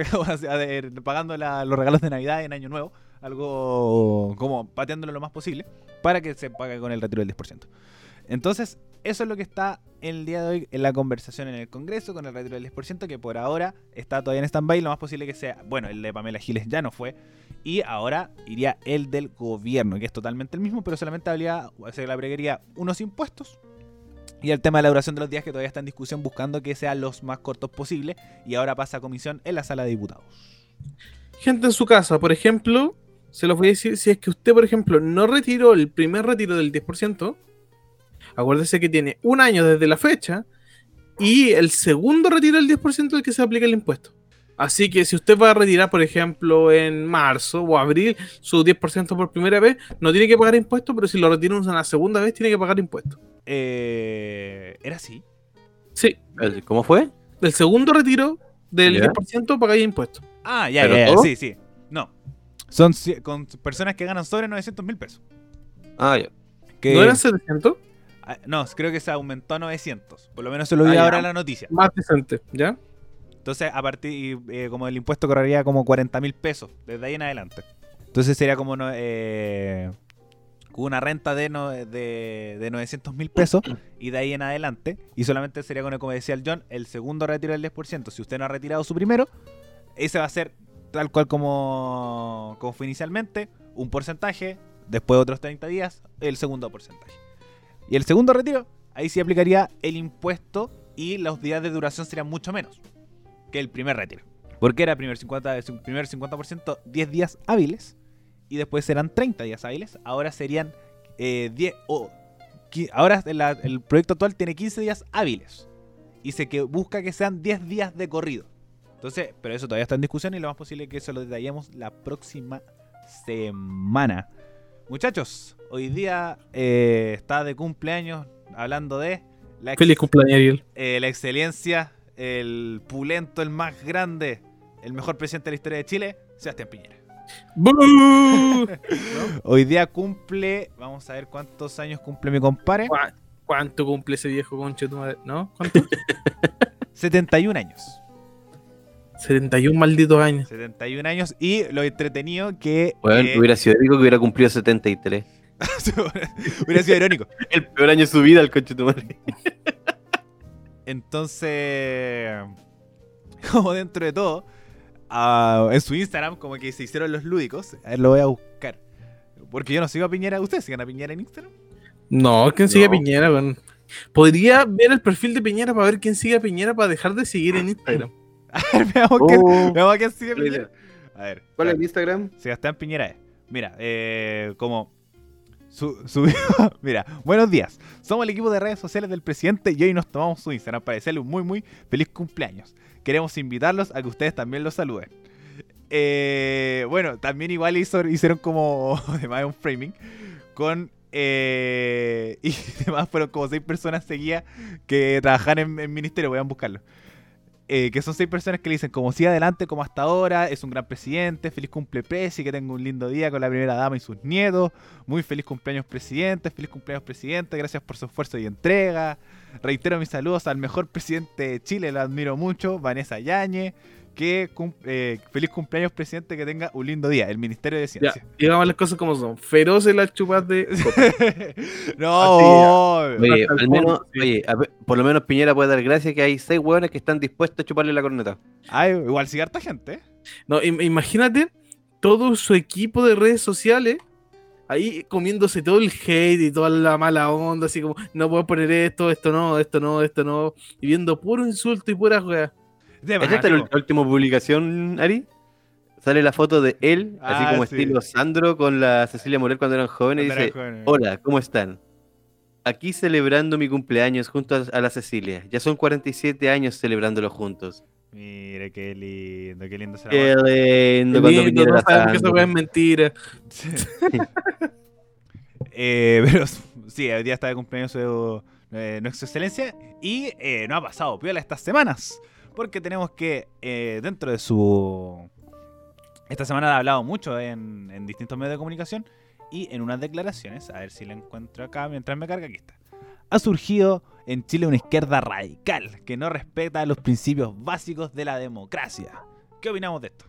pagando los regalos de Navidad en Año Nuevo. Algo como pateándolo lo más posible para que se pague con el retiro del 10%. Entonces, eso es lo que está el día de hoy en la conversación en el Congreso con el retiro del 10%, que por ahora está todavía en stand-by. Lo más posible que sea, bueno, el de Pamela Giles ya no fue. Y ahora iría el del gobierno, que es totalmente el mismo, pero solamente habría, se le agregaría unos impuestos. Y el tema de la duración de los días que todavía está en discusión buscando que sean los más cortos posibles. Y ahora pasa a comisión en la sala de diputados. Gente en su casa, por ejemplo, se los voy a decir, si es que usted, por ejemplo, no retiró el primer retiro del 10%, Acuérdese que tiene un año desde la fecha y el segundo retiro del 10% del que se aplica el impuesto. Así que si usted va a retirar, por ejemplo, en marzo o abril su 10% por primera vez, no tiene que pagar impuestos, pero si lo retira una segunda vez, tiene que pagar impuestos. Eh, ¿Era así? Sí. ¿Cómo fue? Del segundo retiro del 10% pagáis impuestos. Ah, ya, ya, sí, sí. No. Son con personas que ganan sobre 900 mil pesos. Ah, ya. ¿No eran 700? Ah, no, creo que se aumentó a 900. Por lo menos se lo vi ah, ahora en la noticia. Más decente, ¿ya? Entonces, a partir, eh, como el impuesto correría como 40 mil pesos desde ahí en adelante. Entonces sería como eh, una renta de, de, 900 mil pesos y de ahí en adelante. Y solamente sería como decía el John, el segundo retiro del 10%. Si usted no ha retirado su primero, ese va a ser tal cual como, como fue inicialmente, un porcentaje, después de otros 30 días, el segundo porcentaje. Y el segundo retiro, ahí sí aplicaría el impuesto y los días de duración serían mucho menos que el primer retiro. Porque era primer 50, primer 50% 10 días hábiles y después serán 30 días hábiles. Ahora serían 10 eh, o... ahora el proyecto actual tiene 15 días hábiles y se que busca que sean 10 días de corrido. Entonces, pero eso todavía está en discusión y lo más posible es que eso lo detallemos la próxima semana. Muchachos, hoy día eh, está de cumpleaños hablando de... La Feliz cumpleaños, eh, la excelencia, el pulento, el más grande, el mejor presidente de la historia de Chile, Sebastián Piñera. (laughs) Hoy día cumple, vamos a ver cuántos años cumple mi compadre. ¿Cuánto cumple ese viejo conche ¿No? ¿Cuánto? (laughs) 71 años. 71 malditos años. 71 años y lo entretenido que. Bueno, eh, hubiera sido épico que hubiera cumplido 73. (laughs) hubiera sido irónico. (laughs) El peor año de su vida, el coche de tu madre. (laughs) Entonces, como dentro de todo, en su Instagram como que se hicieron los lúdicos. A ver, lo voy a buscar. Porque yo no sigo a Piñera. ¿Ustedes siguen a Piñera en Instagram? No, ¿quién sigue a Piñera? Podría ver el perfil de Piñera para ver quién sigue a Piñera para dejar de seguir en Instagram. A ver, veamos, quién, veamos quién sigue Piñera. A ver. ¿Cuál es el Instagram? Sebastián Piñera. Mira, eh, como su, (laughs) Mira, buenos días. Somos el equipo de redes sociales del presidente y hoy nos tomamos su Instagram para decirle un muy, muy feliz cumpleaños. Queremos invitarlos a que ustedes también lo saluden. Eh, bueno, también igual hicieron como (laughs) además un framing con eh, (laughs) y además fueron como seis personas seguidas que trabajan en, en ministerio, voy a buscarlo. Eh, que son seis personas que le dicen como sigue adelante como hasta ahora, es un gran presidente, feliz cumple presi, que tenga un lindo día con la primera dama y sus nietos, muy feliz cumpleaños presidente, feliz cumpleaños presidente, gracias por su esfuerzo y entrega, reitero mis saludos al mejor presidente de Chile, lo admiro mucho, Vanessa Yañez, que eh, feliz cumpleaños, presidente, que tenga un lindo día. El Ministerio de Ciencia. digamos las cosas como son. Feroces las chupas de. (laughs) no, oye, al menos, oye, por lo menos Piñera puede dar gracias que hay seis hueones que están dispuestos a chuparle la corneta. Ay, igual si harta gente. No, imagínate todo su equipo de redes sociales ahí comiéndose todo el hate y toda la mala onda, así como, no puedo poner esto, esto no, esto no, esto no, y viendo puro insulto y pura juega. ¿Esta la última publicación, Ari? Sale la foto de él, así ah, como estilo Sandro, con la Cecilia Morel cuando eran jóvenes. y dice: Hola, ¿cómo están? Aquí celebrando mi cumpleaños junto a la Cecilia. Ya son 47 años celebrándolo juntos. Mire, qué lindo, qué lindo será. Qué lindo, cuando lindo, no que eso es mentira. (laughs) eh, pero sí, el día está de cumpleaños de eh, Nuestra Excelencia y eh, no ha pasado piola estas semanas. Porque tenemos que, eh, dentro de su... Esta semana ha hablado mucho en, distintos medios de comunicación y en unas declaraciones, a ver si la encuentro acá mientras me carga, aquí está. Ha surgido en Chile una izquierda radical que no respeta los principios básicos de la democracia. ¿Qué opinamos de esto?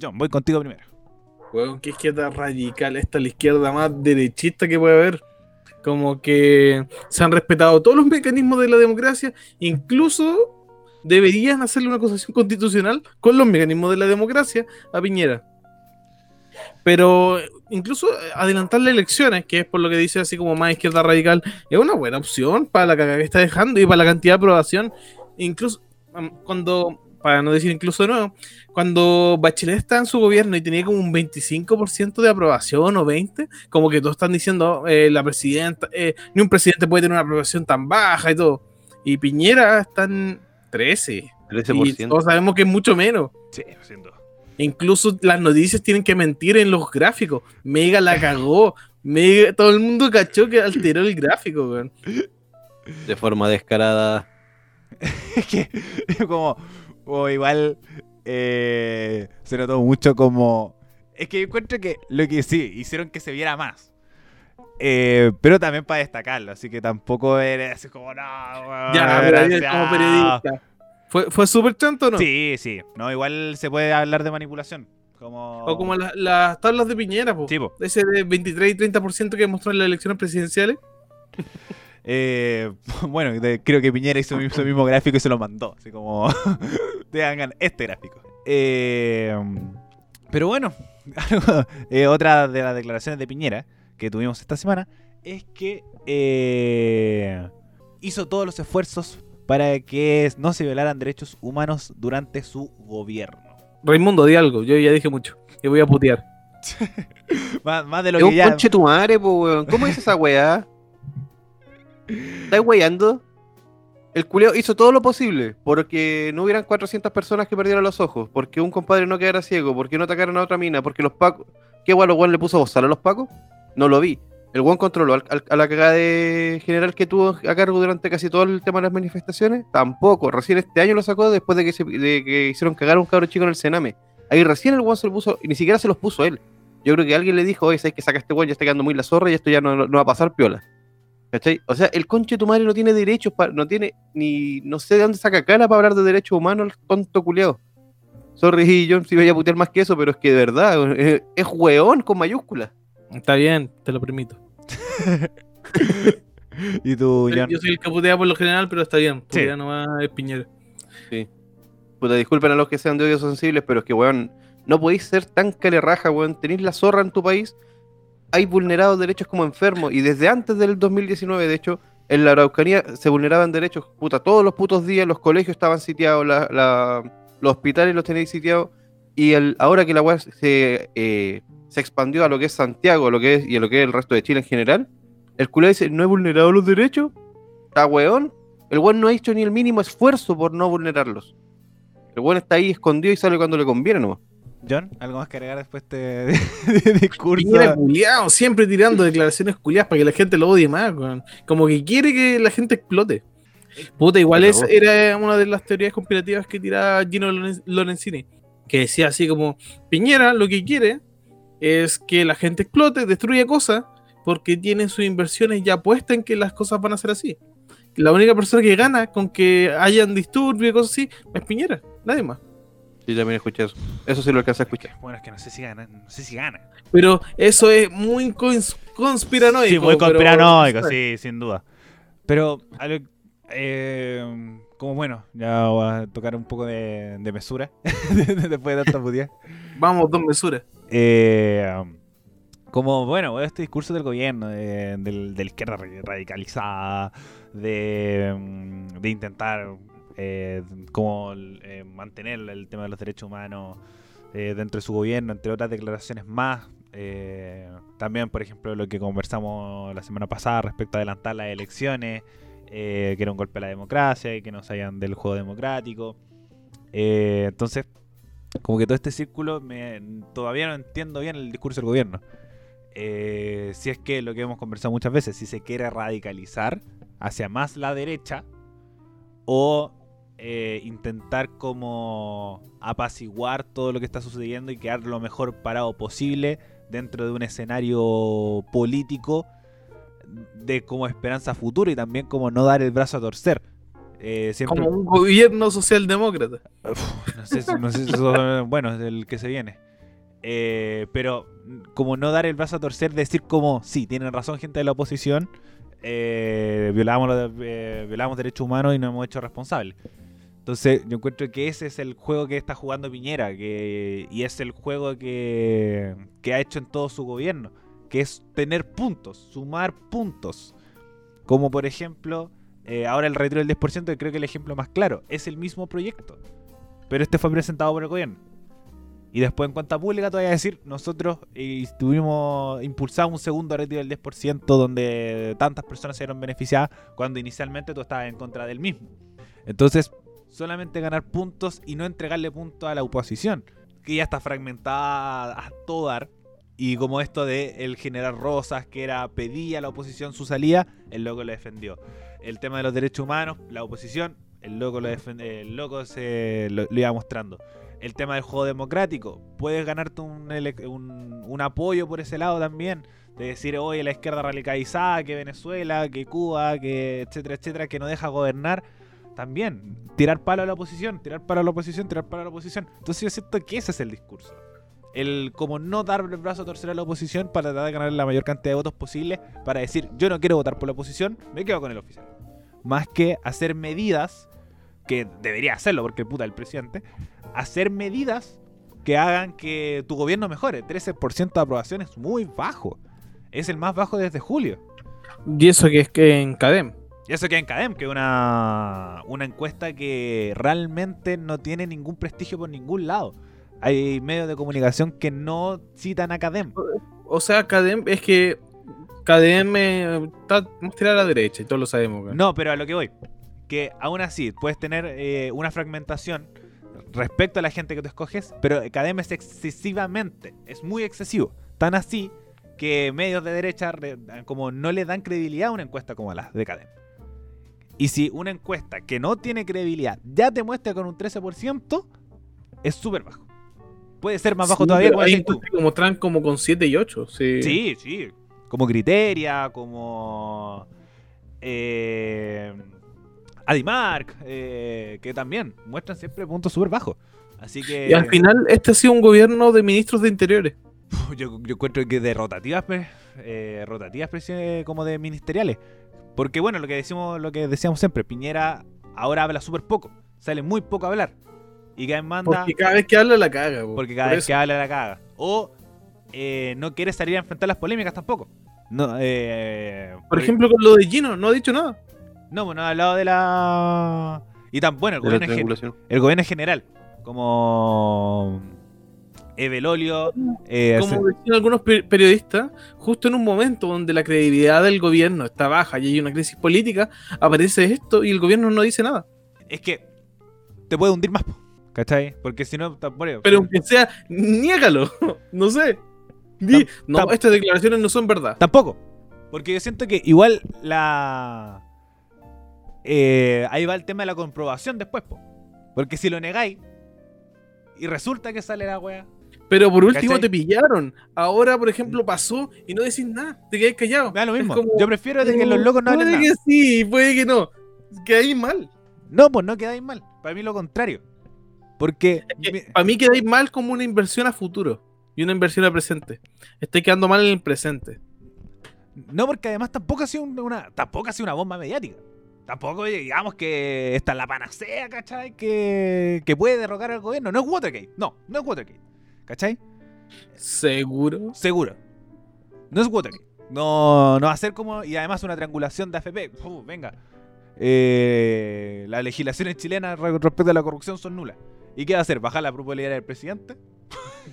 John, voy contigo primero. Bueno, ¿qué izquierda radical? Esta es la izquierda más derechista que puede haber. Como que se han respetado todos los mecanismos de la democracia, incluso deberían hacerle una acusación constitucional con los mecanismos de la democracia a Piñera. Pero incluso adelantar las elecciones, que es por lo que dice así como más izquierda radical, es una buena opción para la que está dejando y para la cantidad de aprobación. Incluso cuando, para no decir incluso de nuevo, cuando Bachelet estaba en su gobierno y tenía como un 25% de aprobación o 20%, como que todos están diciendo, eh, la presidenta, eh, ni un presidente puede tener una aprobación tan baja y todo. Y Piñera están 13. 13%. Y todos sabemos que es mucho menos. Sí, siendo. Incluso las noticias tienen que mentir en los gráficos. Mega la cagó. Mega, todo el mundo cachó que alteró el gráfico, weón. De forma descarada. (laughs) es que, como, o igual, eh, se notó mucho como. Es que yo encuentro que lo que sí, hicieron que se viera más. Eh, pero también para destacarlo, así que tampoco era así como, no, Ya, como periodista. ¿Fue, fue súper chanto o no? Sí, sí. No, igual se puede hablar de manipulación. Como... O como las tablas de Piñera, po. Ese de 23 y 30% que mostró en las elecciones presidenciales. Eh, (laughs) bueno, creo que Piñera hizo el mismo gráfico y se lo mandó. Así como, (laughs) te hagan este gráfico. Eh, pero bueno, (laughs) otra de las declaraciones de Piñera que tuvimos esta semana es que eh, hizo todos los esfuerzos para que no se violaran derechos humanos durante su gobierno. Raimundo, di algo, yo ya dije mucho, y voy a putear. (laughs) más, de lo que ya... conche tu madre, po, ¿Cómo es esa weá? ¿Estás weyando? El culeo hizo todo lo posible porque no hubieran 400 personas que perdieran los ojos, porque un compadre no quedara ciego, porque no atacaran a otra mina, porque los pacos... ¿Qué guay le puso bozal a los pacos? No lo vi. El buen controló a la cagada de general que tuvo a cargo durante casi todo el tema de las manifestaciones. Tampoco. Recién este año lo sacó después de que, se, hicieron cagar a un cabro chico en el Sename. Ahí recién el buen se lo puso, y ni siquiera se los puso él. Yo creo que alguien le dijo, oye, sabes que saca este buen, ya está quedando muy la zorra y esto ya no, va a pasar piola. ¿Cachai? O sea, el conche de tu madre no tiene derechos, no tiene ni, no sé de dónde saca cara para hablar de derechos humanos el tonto culiado. Sorry, (laughs) John, si voy a putear más que eso, pero es que de verdad, es, es hueón con mayúsculas. Está bien, te lo permito. (laughs) ¿Y tú, Yo soy el que por lo general, pero está bien. Sí. Ya no va a Piñera. Sí. puta, disculpen a los que sean de odios sensibles, pero es que, weón, no podéis ser tan raja, weón. Tenéis la zorra en tu país. Hay vulnerados derechos como enfermos. Y desde antes del 2019, de hecho, en la Araucanía se vulneraban derechos, puta, todos los putos días los colegios estaban sitiados, los hospitales los tenéis sitiados. Y el, ahora que la weá se, eh, se expandió a lo que es Santiago lo que es, y a lo que es el resto de Chile en general, el culé dice, ¿no he vulnerado los derechos? Está weón. El weón no ha hecho ni el mínimo esfuerzo por no vulnerarlos. El weón está ahí escondido y sale cuando le conviene nomás. John, ¿algo más que agregar después de, de, discurso? culiado, siempre tirando declaraciones culiadas para que la gente lo odie más, Como que quiere que la gente explote. Puta, igual es, era una de las teorías conspirativas que tiraba Gino Lorenzini. Que decía así como, Piñera lo que quiere es que la gente explote, destruya cosas, porque tiene sus inversiones ya puestas en que las cosas van a ser así. La única persona que gana con que hayan disturbios y cosas así es Piñera, nadie más. Sí, también escuché eso. Eso sí lo alcanza a escuchar. Bueno, es que no sé si gana, no sé si gana. Pero eso es muy conspiranoico. Sí, muy conspiranoico, sí, sin duda. Pero, eh, como bueno, ya voy a tocar un poco de, mesura (laughs) después de tanta puteada. Vamos, dos mesuras. Eh, como, bueno, este discurso del gobierno, de, la izquierda radicalizada, de, mm, de intentar eh, como eh, mantener el tema de los derechos humanos eh, dentro de su gobierno, entre otras declaraciones más. Eh, también, por ejemplo, lo que conversamos la semana pasada respecto a adelantar las elecciones, que era un golpe a la democracia y que no salían del juego democrático. entonces, como que todo este círculo me, todavía no entiendo bien el discurso del gobierno. si es que lo que hemos conversado muchas veces, si se quiere radicalizar hacia más la derecha o eh, intentar como apaciguar todo lo que está sucediendo y quedar lo mejor parado posible dentro de un escenario político de como esperanza futura y también como no dar el brazo a torcer. Eh, como un gobierno socialdemócrata. no sé, no sé si bueno, es el que se viene. Eh, pero como no dar el brazo a torcer, decir como, sí, tienen razón gente de la oposición, violamos, violamos derechos humanos y nos hemos hecho responsables. Entonces, yo encuentro que ese es el juego que está jugando Piñera que, y es el juego que, que ha hecho en todo su gobierno, que es tener puntos, sumar puntos. Como por ejemplo, eh, ahora el retiro del 10%, que creo que el ejemplo más claro, es el mismo proyecto, pero este fue presentado por el gobierno. Y después en cuenta pública te voy a decir, nosotros eh, estuvimos impulsado un segundo retiro del 10% donde tantas personas se vieron beneficiadas cuando inicialmente tú estabas en contra del mismo. Entonces, solamente ganar puntos y no entregarle puntos a la oposición, que ya está fragmentada a todo dar. Y como esto de el general Rosas, que era pedía a la oposición su salida, el loco lo defendió. El tema de los derechos humanos, la oposición, el loco lo el loco se lo, iba mostrando. El tema del juego democrático, puedes ganarte un, un, un apoyo por ese lado también de decir, oye, la izquierda radicalizada, que Venezuela, que Cuba, que etcétera, etcétera, que no deja gobernar también tirar palo a la oposición, tirar palo a la oposición, tirar palo a la oposición. Entonces yo siento que ese es el discurso. El como no dar el brazo a torcer a la oposición para tratar de ganar la mayor cantidad de votos posible para decir yo no quiero votar por la oposición, me quedo con el oficial. Más que hacer medidas, que debería hacerlo porque puta el presidente, hacer medidas que hagan que tu gobierno mejore. 13% de aprobación es muy bajo. Es el más bajo desde julio. Y eso que es que en CADEM. Y eso queda en CADEM, que es una, una encuesta que realmente no tiene ningún prestigio por ningún lado. Hay medios de comunicación que no citan a CADEM. O sea, CADEM es que CADEM está mostrada a la derecha y todos lo sabemos. No, pero a lo que voy. Que aún así puedes tener eh, una fragmentación respecto a la gente que tú escoges, pero CADEM es excesivamente, es muy excesivo. Tan así que medios de derecha como no le dan credibilidad a una encuesta como la de CADEM. Y si una encuesta que no tiene credibilidad ya te muestra con un 13%, es súper bajo. Puede ser más bajo todavía, como decir tú. Como Trump como con 7 y 8. Sí, sí. sí. Como Criteria, como... Eh, Adimark, eh, que también muestran siempre puntos súper bajos. Así que... Y al final este ha sido un gobierno de ministros de interiores. Yo, yo encuentro que de rotativas, pues, eh, rotativas como de ministeriales. Porque bueno, lo que decimos, lo que decíamos siempre, Piñera ahora habla súper poco, sale muy poco a hablar. Y cada vez manda. Porque cada vez que habla la caga, Porque cada vez que habla la caga. O eh, no quiere salir a enfrentar las polémicas tampoco. No, eh, por ejemplo, con lo de Gino, no ha dicho nada. No, pues no ha hablado de la. Y tan bueno, el gobierno, en, el gobierno en general. Como. Evelolio. Eh, como decían algunos periodistas, justo en un momento donde la credibilidad del gobierno está baja y hay una crisis política, aparece esto y el gobierno no dice nada. Es que te puede hundir más, ¿cachai? Porque si no. Pero aunque sea, niégalo, (laughs) no sé no, estas declaraciones no son verdad. Tampoco. Porque yo siento que igual la. Eh, ahí va el tema de la comprobación después, po. Porque si lo negáis y resulta que sale la wea. Pero por último te pillaron. Ahora, por ejemplo, pasó y no decís nada. Te quedáis callado. Da lo mismo. Yo prefiero que los locos no hablen nada. Puede que sí, puede que no. Quedáis mal. No, pues no quedáis mal. Para mí lo contrario. Porque. para mí quedáis mal como una inversión a futuro y una inversión al presente. Estoy quedando mal en el presente. No, porque además tampoco ha sido una, tampoco ha sido una bomba mediática. Tampoco digamos que esta es la panacea, ¿cachai? Que, que puede derrocar al gobierno. No es Watergate. No, no es Watergate. ¿Cachai? ¿Seguro? Seguro. No es Watergate. No, no va a ser como. Y además una triangulación de AFP. venga. Eh, las legislaciones chilenas respecto a la corrupción son nulas. ¿Y qué va a hacer? ¿Bajar la popularidad del presidente?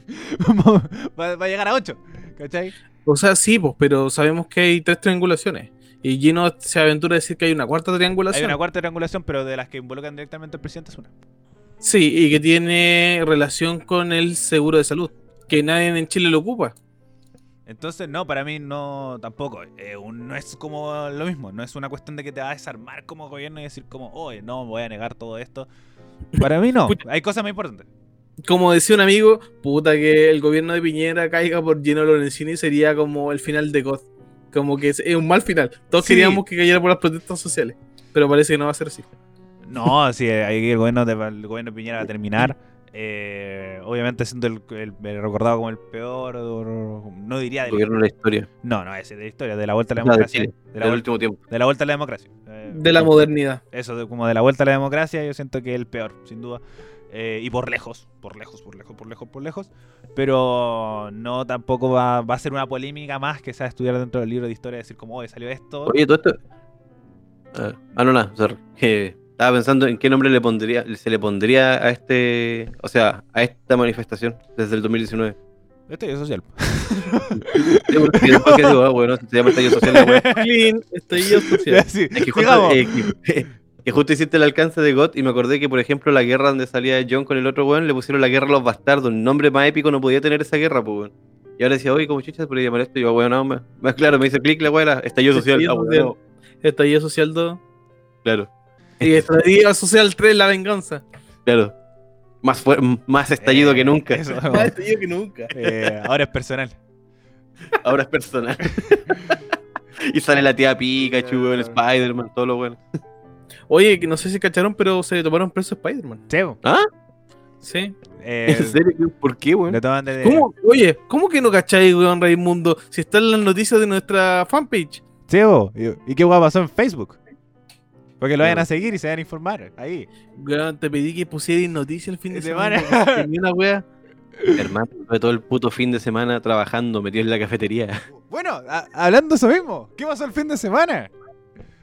(laughs) va, a llegar a 8, ¿cachai? O sea, sí, pues, pero sabemos que hay tres triangulaciones. Y Gino se aventura a decir que hay una cuarta triangulación. Hay una cuarta triangulación, pero de las que involucran directamente al presidente es una. Sí, y que tiene relación con el seguro de salud, que nadie en Chile lo ocupa. Entonces, no, para mí no, tampoco. Eh, no es como lo mismo. No es una cuestión de que te va a desarmar como gobierno y decir como, oye, no, voy a negar todo esto. Para mí no. Hay cosas más importantes como decía un amigo, puta que el gobierno de Piñera caiga por Gino Lorenzini sería como el final de God. Como que es, un mal final. Todos queríamos que cayera por las protestas sociales, pero parece que no va a ser así. No, sí, el gobierno de, el gobierno de Piñera va a terminar. Eh, obviamente siendo el, recordado como el peor, no diría del gobierno de la historia. No, no, ese de la historia, de la vuelta a la democracia. De, la último tiempo. De la vuelta a la democracia. Eh, de la modernidad. Eso, como de la vuelta a la democracia, yo siento que es el peor, sin duda. Eh, y por lejos, por lejos, por lejos, por lejos, por lejos. Pero no tampoco va, a ser una polémica más que sea estudiar dentro del libro de historia, decir como, hoy salió esto. Oye, todo esto. ah, no, no, (laughs) estaba pensando en qué nombre le pondría, se le pondría a este, o sea, a esta manifestación desde el 2019. Estallido social. (laughs) ¿Por qué digo, ah, bueno, se llama estallido social? Clean, estallido social. (laughs) Sí, es que eh, (laughs) que justo hiciste el alcance de God y me acordé que, por ejemplo, la guerra donde salía John con el otro weón, le pusieron la guerra a los bastardos. Un nombre más épico no podía tener esa guerra, pues weón. Y ahora decía, oye, como chucha se podría llamar esto? Y yo, weón, no, más, más claro, me dice clic la weá, estallido social. Estallido, ah, estallido social 2. Claro. Y estallido social 3, la venganza. Claro. Más, más estallido que nunca. (laughs) más estallido que nunca. Eh, ahora es personal. Ahora es personal. (laughs) y sale la tía Pikachu, el Spider-Man, todo lo bueno. Oye, que no sé si cacharon, pero se tomaron preso Spider-Man. ¿Ah? Sí. Eh, ¿En serio? ¿Por qué, weón? ¿Cómo? Oye, ¿cómo que no cacháis, weón, Raimundo? Si están las noticias de nuestra fanpage. Sí, ¿Y qué weón pasó en Facebook? Porque lo vayan a seguir y se vayan a informar. Ahí. Weón, te pedí que pusierais noticias el fin de semana. una wea. (laughs) Hermano, todo el puto fin de semana trabajando, metido en la cafetería. Bueno, hablando de eso mismo, ¿qué pasó el fin de semana?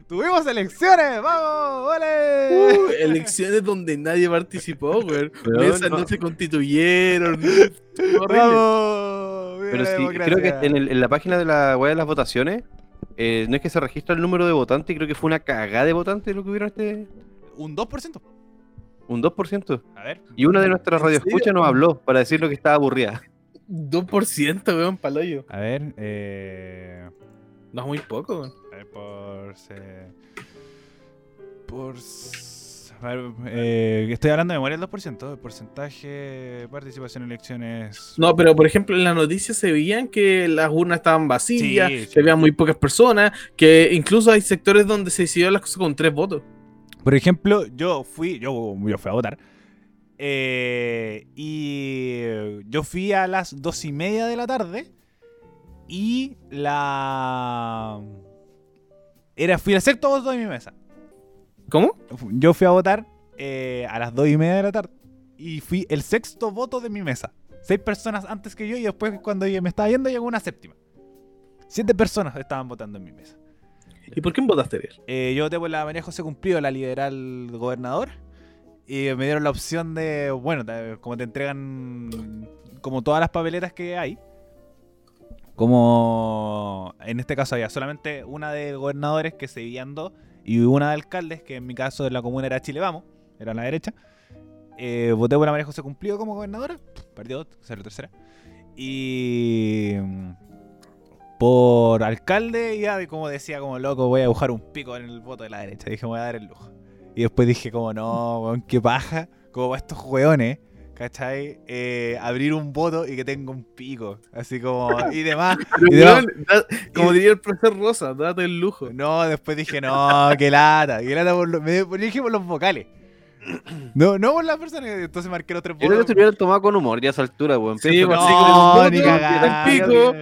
Tuvimos elecciones, vamos, vale. Uh, elecciones donde nadie participó, (laughs) güey. Mesas no. se constituyeron. Vamos, Pero sí, creo que en, la página de la web de las votaciones, eh, no es que se registra el número de votantes, creo que fue una cagada de votantes lo que hubieron este. Un 2%. Un 2%. A ver. Y una de nuestras radioescuchas nos habló para decir lo que estaba aburrida. 2%, weón, paloyo. A ver, eh. No es muy poco, weón por. por. Eh, estoy hablando de memoria del 2%, el porcentaje de participación en elecciones. No, pero por ejemplo, en las noticias se veían que las urnas estaban vacías, se veían muy pocas personas, que incluso hay sectores donde se decidió las cosas con tres votos. Por ejemplo, yo fui, yo, yo fui a votar. Eh, y yo fui a las dos y media de la tarde. Y la era, fui a hacer todos dos en mi mesa. ¿Cómo? Yo fui a votar eh, a las dos y media de la tarde. y fui el sexto voto de mi mesa. Seis personas antes que yo y después cuando me estaba yendo llegó una séptima. Siete personas estaban votando en mi mesa. ¿Y por quién votaste, eh, yo voté por la María José Cumplido, la liberal gobernador. Y me dieron la opción de, bueno, como te entregan como todas las papeletas que hay, como en este caso había solamente una de gobernadores que se vivían dos y una de alcaldes, que en mi caso de la comuna era Chile Vamos, era la derecha. Eh, voté por la María José Cumplido como gobernadora, perdió, salió tercera. Y por alcalde, ya como decía, como loco, voy a buscar un pico en el voto de la derecha. Dije, voy a dar el lujo. Y después dije, como no, weón, qué paja, como para estos weones, ¿cachai? Eh, abrir un voto y que tenga un pico, así como, y demás. (laughs) como diría el profesor Rosa, date el lujo. No, después dije, no, qué lata, qué lata por me, dije por los vocales. (clears throat) No, no por las personas, entonces marqué los tres votos. Yo creo que se hubiera tomado con humor ya a esa altura, weón. Sí, pues, no, ni cagando.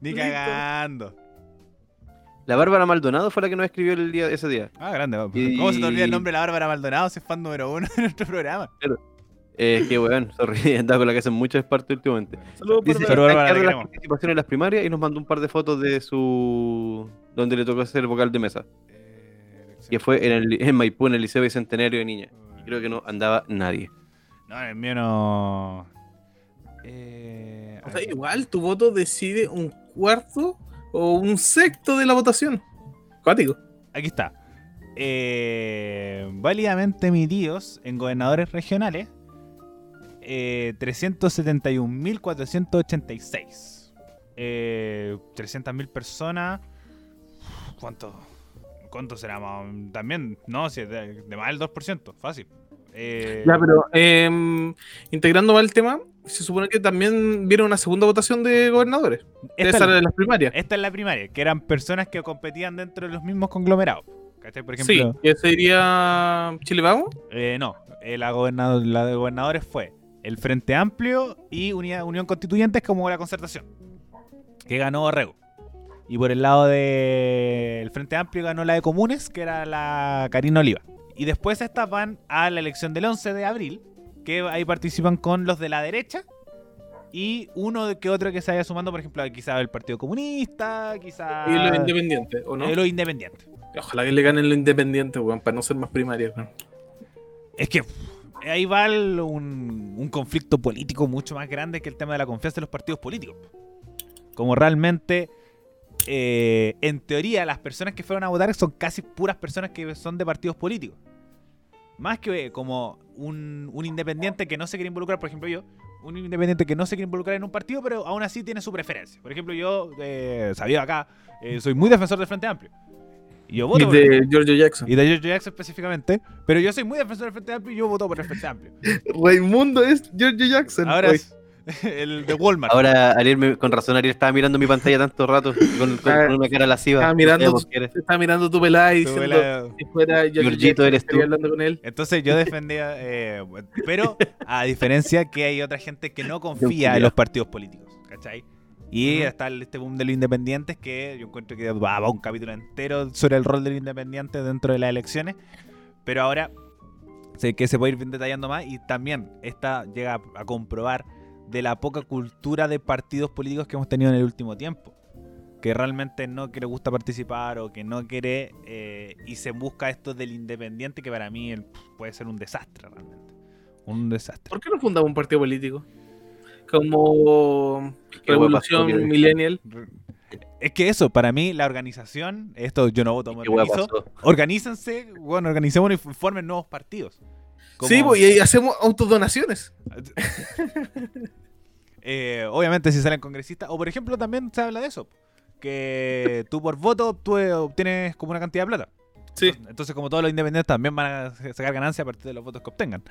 Ni cagando. La Bárbara Maldonado fue la que nos escribió el día, ese día. Ah, grande. ¿Cómo se te olvida el nombre de la Bárbara Maldonado si es fan número uno de nuestro programa? Eh, qué weón, (laughs) sorry, andaba con la que hacen muchas partes últimamente. Saludos por la participación en las primarias y nos mandó un par de fotos de su. donde le tocó hacer el vocal de mesa. Eh, que fue en, el, en Maipú, en el Liceo Bicentenario de Niña. Y creo que no andaba nadie. No, en el mío no. Eh, o sea, igual tu voto decide un cuarto o un sexto de la votación. Cuático. Aquí está. Eh, válidamente medidos en gobernadores regionales, eh, 371.486. Eh, 300.000 personas. ¿Cuánto? ¿Cuánto será? También, no, si de, de, más del 2%, fácil. Eh, ya, pero em, integrando más el tema, se supone que también vieron una segunda votación de gobernadores. Esta, es la primaria. Esta es la primaria, que eran personas que competían dentro de los mismos conglomerados. Por ejemplo, sí, ¿y ese sería Chile Vamos? Eh, no, eh, la, gobernador, la de gobernadores fue el Frente Amplio y Unión Constituyentes como la concertación, que ganó Rego. Y por el lado del Frente Amplio ganó la de Comunes, que era la Karina Oliva. Y después estas van a la elección del 11 de abril, que ahí participan con los de la derecha y uno que otro que se vaya sumando, por ejemplo, quizás el Partido Comunista, quizás... Y los independientes, ¿o no? los independientes. Ojalá que le ganen los independientes, weón, para no ser más primarios, Es que ahí va un, un, conflicto político mucho más grande que el tema de la confianza de los partidos políticos. Como realmente, eh, en teoría, las personas que fueron a votar son casi puras personas que son de partidos políticos. Más que como un, independiente que no se quiere involucrar, por ejemplo yo, un independiente que no se quiere involucrar en un partido, pero aún así tiene su preferencia. Por ejemplo, yo, eh, sabía acá, eh, soy muy defensor del Frente Amplio. Y, yo voto y de Giorgio Jackson. Y de Giorgio Jackson específicamente. Pero yo soy muy defensor del Frente Amplio y yo voto por el Frente Amplio. (laughs) Raimundo es Giorgio Jackson. Ahora es, (laughs) el de Walmart. Ahora, Ariel, con razón, Ariel estaba mirando mi pantalla tanto rato (laughs) con, ah, una cara lasciva. Estaba mirando, estaba mirando tu pelada y diciendo si fuera Georgito, eres tú. hablando con él. Entonces yo defendía, eh, pero a diferencia que hay otra gente que no confía en los partidos políticos, ¿cachai? Y está este boom de los independientes que yo encuentro que va, va un capítulo entero sobre el rol de los independientes dentro de las elecciones. Pero ahora sé que se puede ir detallando más y también esta llega a comprobar de la poca cultura de partidos políticos que hemos tenido en el último tiempo. Que realmente no quiere gusta participar o que no quiere eh, y se busca esto del independiente que para mí puede ser un desastre realmente. Un desastre. ¿Por qué no fundamos un partido político? Como Revolución Millennial. Es que eso, para mí, la organización, esto yo no voto, me organizo, organícense, bueno, organicemos y formen nuevos partidos. Sí, pues, y hacemos autodonaciones. (laughs) Eh, obviamente si salen congresistas, o por ejemplo también se habla de eso, que tú por voto tú obtienes como una cantidad de plata. Sí. Entonces, como todos los independientes también van a sacar ganancia a partir de los votos que obtengan.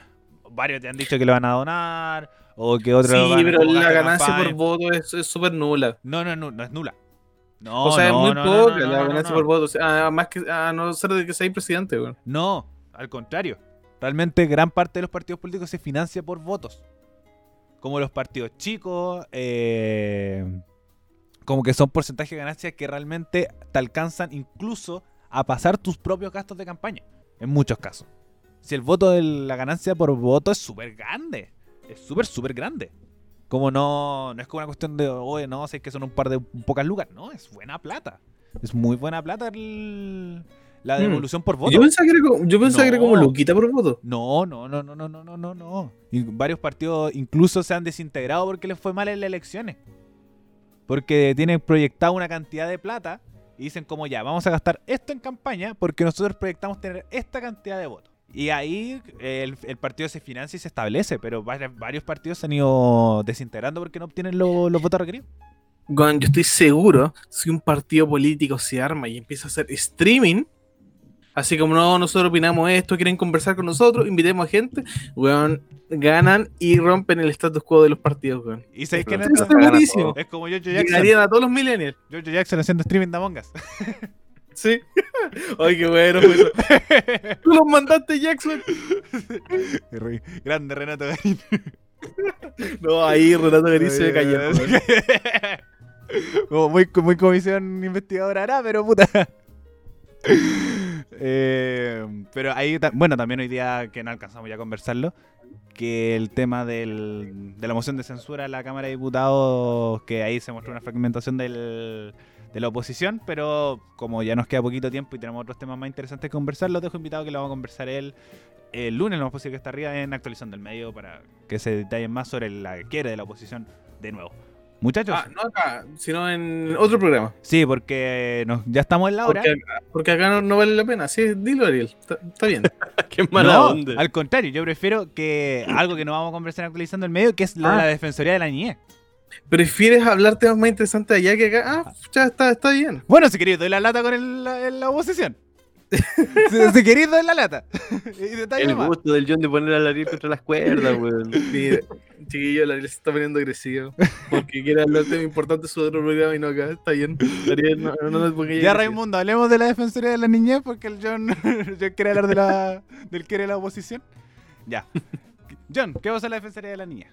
Varios te han dicho que lo van a donar, o que otros... Sí, pero la ganancia por voto es súper nula. No, no, no, no es nula. No, o sea, es muy poca la ganancia por voto. O sea, más que a no ser de que seas presidente, güey. No, al contrario. Realmente gran parte de los partidos políticos se financia por votos como los partidos chicos, eh, como que son porcentajes de ganancias que realmente te alcanzan incluso a pasar tus propios gastos de campaña, en muchos casos. Si el voto de la ganancia por voto es súper grande. Es súper, súper grande. Como no, no es como una cuestión de, oye, no, sé que son un par de pocas lucas. No, es buena plata. Es muy buena plata el, la mm. devolución por voto. Yo pensaba que era como, yo pensaba que era como Luquita por voto. No, no, no, no, no, no, no, no, no. Y varios partidos incluso se han desintegrado porque les fue mal en las elecciones. Porque tienen proyectado una cantidad de plata y dicen como ya, vamos a gastar esto en campaña porque nosotros proyectamos tener esta cantidad de votos. Y ahí el, partido se financia y se establece, pero varios partidos se han ido desintegrando porque no obtienen los votos requeridos. yo estoy seguro, si un partido político se arma y empieza a hacer streaming, Así como no, nosotros opinamos esto, quieren conversar con nosotros, invitemos a gente, weón, ganan y rompen el status quo de los partidos, weón. Y sabéis que es buenísimo. Es como George Jackson. Ganarían a todos los millennials. George Jackson haciendo streaming de Among Us. (laughs) Sí. (laughs) Ay, qué bueno. Pues. (laughs) Tú los mandaste, Jackson. Grande Renato Garín. (laughs) No, ahí Renato Garín se cayó. Como muy, muy comisión investigadora, pero puta. Eh, pero ahí, bueno, también hoy día que no alcanzamos ya a conversarlo, que el tema del, de la moción de censura en la Cámara de Diputados, que ahí se mostró una fragmentación del, de la oposición, pero como ya nos queda poquito tiempo y tenemos otros temas más interesantes que conversar, los dejo invitado que lo vamos a conversar él el lunes, lo más posible que está arriba en actualización del medio para que se detallen más sobre la quiere de la oposición de nuevo. Muchachos. Ah, no acá, sino en otro programa. Sí, porque ya estamos en la hora. Porque, acá no, vale la pena. Sí, dilo, Ariel. Está, bien. (laughs) Qué mala Al contrario, yo prefiero que algo que no vamos a conversar actualizando el medio, que es la, ah. Defensoría de la Niñez. ¿Prefieres hablar temas más interesantes allá que acá? Ah, ya está, está bien. Bueno, si querido, doy la lata con el, la, la oposición (laughs) si, si queréis la lata. el gusto del John de poner a Ariel contra las cuerdas, weón. chiquillo, Ariel se está poniendo agresivo. Porque quiere hablar de lo importante su otro programa y no acá. Está bien. Ariel, no, no, ya, Raimundo, hablemos de la defensoría de la niñez porque (laughs) el John, quiere hablar de la, del quiere la oposición. Ya. John, ¿qué va a hacer la defensoría de la niñez?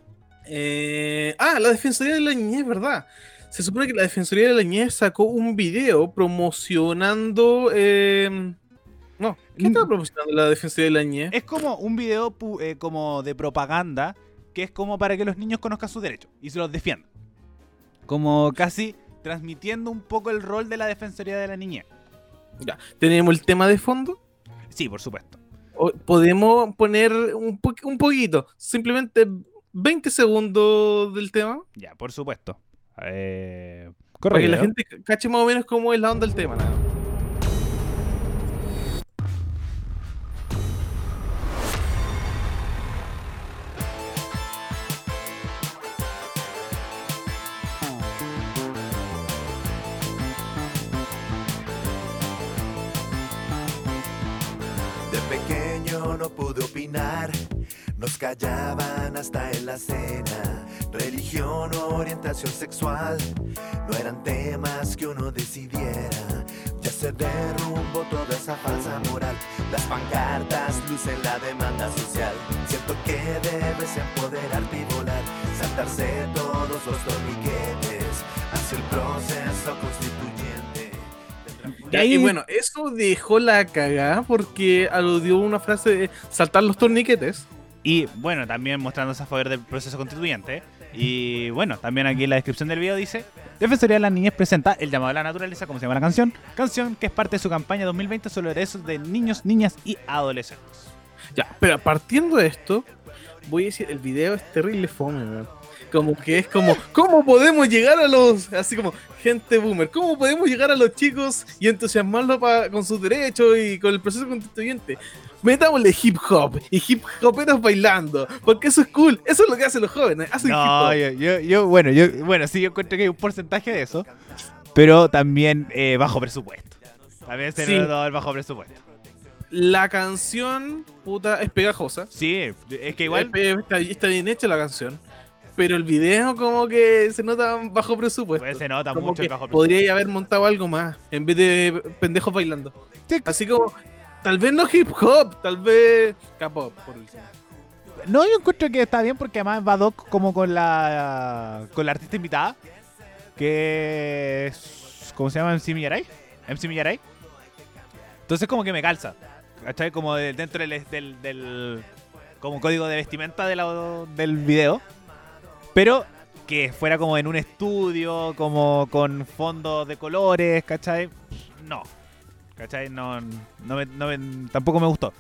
Eh, ah, la defensoría de la niñez, ¿verdad? Se supone que la Defensoría de la Niñez sacó un video promocionando eh, no, ¿qué estaba promocionando la Defensoría de la Niñez? Es como un video eh, como de propaganda que es como para que los niños conozcan sus derechos y se los defiendan. Como casi transmitiendo un poco el rol de la Defensoría de la Niñez. Ya, ¿tenemos el tema de fondo? Sí, por supuesto. ¿Podemos poner un, un poquito, simplemente 20 segundos del tema? Ya, por supuesto. Eh, Para que la gente cache más o menos cómo es la onda del tema. De pequeño no pude opinar, nos callaban hasta en la cena Religión o orientación sexual no eran temas que uno decidiera. Ya se derrumbó toda esa falsa moral. Las pancartas lucen la demanda social. Siento que debes empoderarte y volar. Saltarse todos los torniquetes hacia el proceso constituyente. Y bueno, eso dejó la cagada porque aludió una frase de saltar los torniquetes. Y bueno, también mostrándose a favor del proceso constituyente. Y bueno, también aquí en la descripción del video dice: Defensoría de la Niñez presenta El llamado a la naturaleza, como se llama la canción. Canción que es parte de su campaña 2020 sobre derechos de niños, niñas y adolescentes. Ya, pero partiendo de esto, voy a decir: el video es terrible fome, Como que es como, ¿cómo podemos llegar a los, así como, gente boomer, cómo podemos llegar a los chicos y entusiasmarlos con sus derechos y con el proceso constituyente? Metámosle hip hop y hip hoperos bailando, porque eso es cool, eso es lo que hacen los jóvenes, hacen hip hop. Yo, yo, bueno, yo, bueno, sí, yo encuentro que hay un porcentaje de eso, pero también eh, bajo presupuesto. También se sí. el bajo presupuesto. La canción, puta, es pegajosa. Sí, es que igual. Está, bien hecha la canción. Pero el video, como que se nota bajo presupuesto. Pues se nota mucho bajo presupuesto. Podría haber montado algo más en vez de pendejos bailando. Así como Tal vez no hip hop, tal vez K-pop, por No, yo encuentro que está bien porque además va Doc como con la con la artista invitada, que ¿cómo se llama? MC Millaray. MC Millaray. Entonces como que me calza. ¿cachai? Como dentro del, del, como código de vestimenta de del video, pero que fuera como en un estudio, como con fondos de colores, ¿cachai? No, ¿cachai? No, no, tampoco me gustó.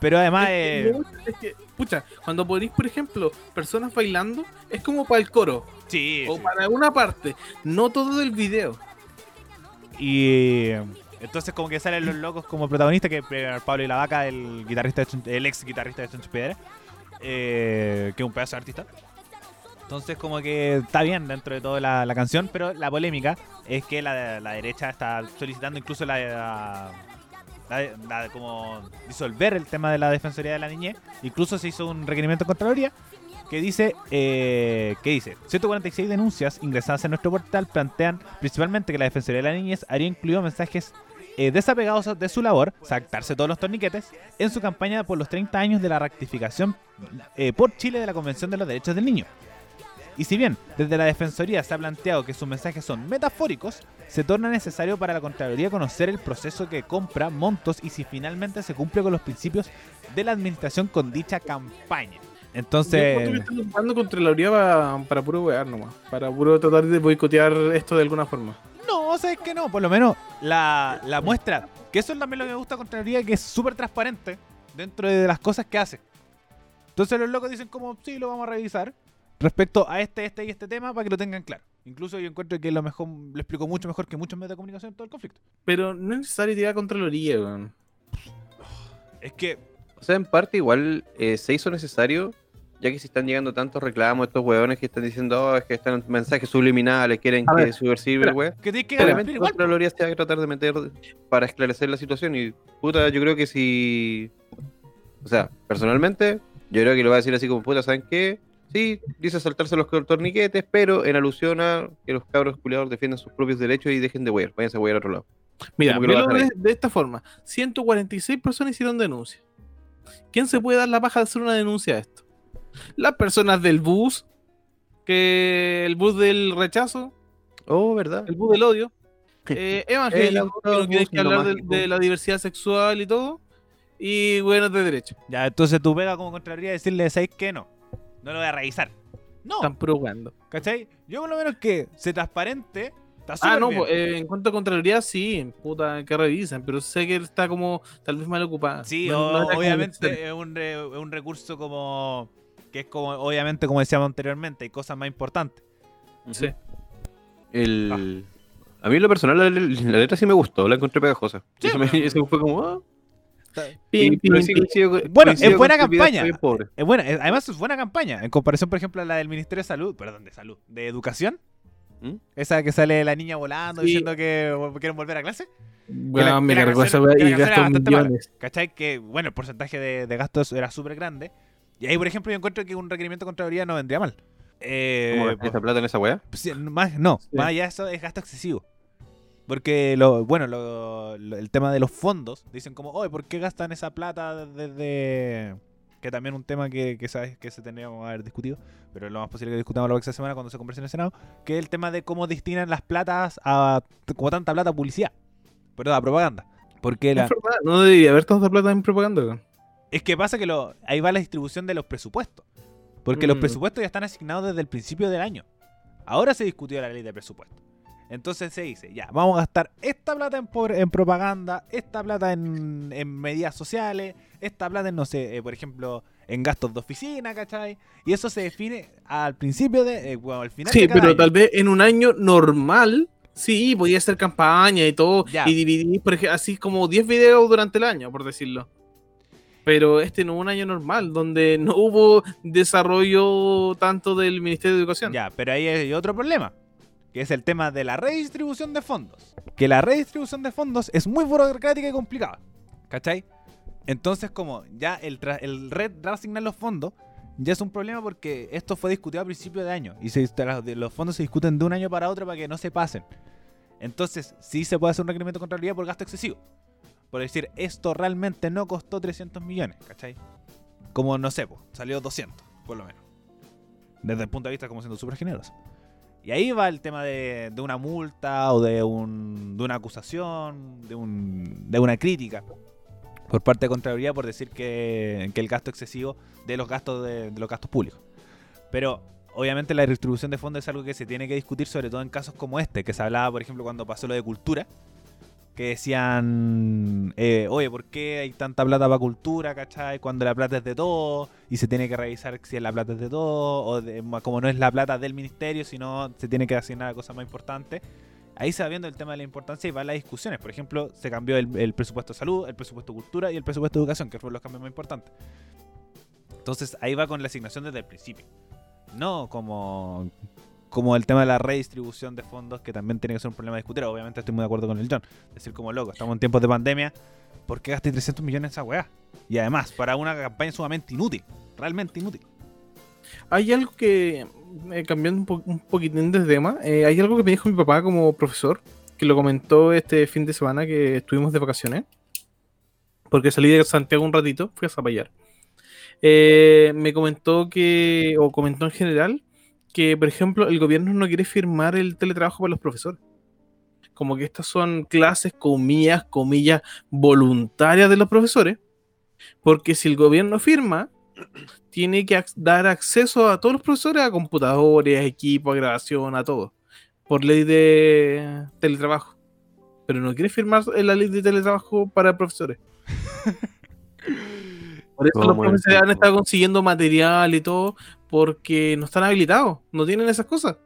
Pero además. Es que, pucha, cuando ponéis, por ejemplo, personas bailando, es como para el coro. Sí. O para una parte, no todo el video. Y. Entonces, como que salen los locos como protagonistas, que Pablo y la Vaca, el guitarrista el ex guitarrista de Choncho Piedra, eh, que es un pedazo de artista. Entonces, como que está bien dentro de toda la, canción, pero la polémica es que la, la derecha está solicitando incluso la, como disolver el tema de la defensoría de la niñez. Incluso se hizo un requerimiento contra Contraloría que dice, eh, que dice, 146 denuncias ingresadas en nuestro portal plantean principalmente que la defensoría de la niñez haría incluido mensajes eh, desapegados de su labor, saltarse todos los torniquetes, en su campaña por los 30 años de la rectificación eh, por Chile de la Convención de los Derechos del Niño. Y si bien desde la Defensoría se ha planteado que sus mensajes son metafóricos, se torna necesario para la Contraloría conocer el proceso que compra, montos y si finalmente se cumple con los principios de la administración con dicha campaña. Entonces. Yo estoy ocupando Contraloría para, para puro wear nomás. Para puro tratar de boicotear esto de alguna forma. No, o sea, es que no. Por lo menos la, la muestra. Que eso es también lo que me gusta Contraloría, que es súper transparente dentro de las cosas que hace. Entonces los locos dicen como, sí, lo vamos a revisar respecto a este, este y este tema para que lo tengan claro. Incluso yo encuentro que lo mejor lo explico mucho mejor que muchos medios de comunicación en todo el conflicto. Pero no es necesario tirar Contraloría, weón. Es que. O sea, en parte igual eh, se hizo necesario, ya que si están llegando tantos reclamos, estos weones que están diciendo oh, es que están mensajes subliminales, quieren que subversive el weón. Que que Claramente Contraloría se va a tratar de meter para esclarecer la situación. Y puta, yo creo que si. O sea, personalmente, yo creo que lo va a decir así como puta, ¿saben qué? Sí, dice saltarse los torniquetes, pero en alusión a que los cabros culiados defiendan sus propios derechos y dejen de huear. Váyanse a huear a otro lado. Mira, de, de, esta forma: 146 personas hicieron denuncia. ¿Quién se puede dar la paja de hacer una denuncia a esto? Las personas del bus, que el bus del rechazo. Oh, ¿verdad? El bus del odio. (laughs) Eh, que no quieren que hablar de, la diversidad sexual y todo. Y buenos de derecho. Ya, entonces tú pega como Contraloría decirle, ¿sabes que no? No lo voy a revisar. No. Están probando. ¿Cachai? Yo por lo menos que se transparente. Está ah, no, pues, eh, en cuanto a Contraloría, sí, puta, que revisen, pero sé que él está como tal vez mal ocupado. Sí, obviamente es un, un recurso como que es como, obviamente, como decíamos anteriormente, hay cosas más importantes. Sí. El... A mí en lo personal la, letra sí me gustó, la encontré pegajosa. eso, fue como... Ah, bueno, es buena campaña. Es buena, además es buena campaña. En comparación, por ejemplo, a la del Ministerio de Salud, perdón, de Salud, de Educación. ¿Mm? Esa que sale la niña volando diciendo que quieren volver a clase. Bueno, me cargó esa y gastó millones. ¿Cachai? Que, bueno, el porcentaje de, gastos era súper grande. Y ahí, por ejemplo, yo encuentro que un requerimiento de Contraloría no vendría mal. Eh, ¿Cómo esa plata en esa weá? Pues, más, no, más allá eso es gasto excesivo. Porque, lo, bueno, el tema de los fondos, dicen como, oye, ¿por qué gastan esa plata desde...? Que también un tema que, que sabes que se tendría que haber discutido, pero lo más posible que discutamos la próxima semana cuando se converse en el Senado, que es el tema de cómo destinan las platas a... como tanta plata a publicidad, perdón, a propaganda. Porque la... no debería haber tanta plata en propaganda. Es que pasa que lo, ahí va la distribución de los presupuestos. Porque los mm. presupuestos ya están asignados desde el principio del año. Ahora se discutió la ley de presupuesto. Entonces se dice, ya, vamos a gastar esta plata en, en propaganda, esta plata en, medidas sociales, esta plata en, no sé, eh, por ejemplo, en gastos de oficina, ¿cachai? Y eso se define al principio de, bueno, eh, al final. Sí, pero tal vez en un año normal, sí, podía ser campaña y todo, y dividir, por ejemplo, así como 10 videos durante el año, por decirlo. Pero este no es un año normal, donde no hubo desarrollo tanto del Ministerio de Educación. Ya, pero ahí hay otro problema que es el tema de la redistribución de fondos. Que la redistribución de fondos es muy burocrática y complicada. ¿Cachai? Entonces, como ya el, el red asignar los fondos, ya es un problema porque esto fue discutido a principio de año. Y se, los fondos se discuten de un año para otro para que no se pasen. Entonces, sí se puede hacer un requerimiento de contabilidad por gasto excesivo. Por decir, esto realmente no costó 300 millones, ¿cachai? Como, no sé, salió 200, por lo menos. Desde el punto de vista como siendo súper generoso. Y ahí va el tema de, una multa o de, un, de una acusación, de, un, de una crítica. por parte de Contraloría por decir que, el gasto excesivo de los gastos de, los gastos públicos. Pero obviamente la distribución de fondos es algo que se tiene que discutir, sobre todo en casos como este, que se hablaba, por ejemplo, cuando pasó lo de cultura, que decían, eh, oye, ¿por qué hay tanta plata para cultura, cachai? Cuando la plata es de todo y se tiene que revisar si la plata es de todo, o como no es la plata del ministerio, sino se tiene que asignar a cosas más importantes. Ahí se va viendo el tema de la importancia y van las discusiones. Por ejemplo, se cambió el, presupuesto de salud, el presupuesto de cultura y el presupuesto de educación, que fueron los cambios más importantes. Entonces ahí va con la asignación desde el principio. No como como el tema de la redistribución de fondos, que también tiene que ser un problema a discutir. Obviamente estoy muy de acuerdo con el John. Decir como loco, estamos en tiempos de pandemia, ¿por qué gasté 300 millones en esa weá? Y además, para una campaña sumamente inútil, realmente inútil. Hay algo que, eh, cambiando un, poquitín de tema, eh, hay algo que me dijo mi papá como profesor, que lo comentó este fin de semana que estuvimos de vacaciones, porque salí de Santiago un ratito, fui a Zapallar. Eh, me comentó que, o comentó en general, que, por ejemplo, el gobierno no quiere firmar el teletrabajo para los profesores. Como que estas son clases, comillas, comillas, voluntarias de los profesores. Porque si el gobierno firma, tiene que dar acceso a todos los profesores a computadores, equipos, a grabación, a todo. Por ley de teletrabajo. Pero no quiere firmar la ley de teletrabajo para profesores. (laughs) Por eso los profesores han estado consiguiendo material y todo, porque no están habilitados, no tienen esas cosas.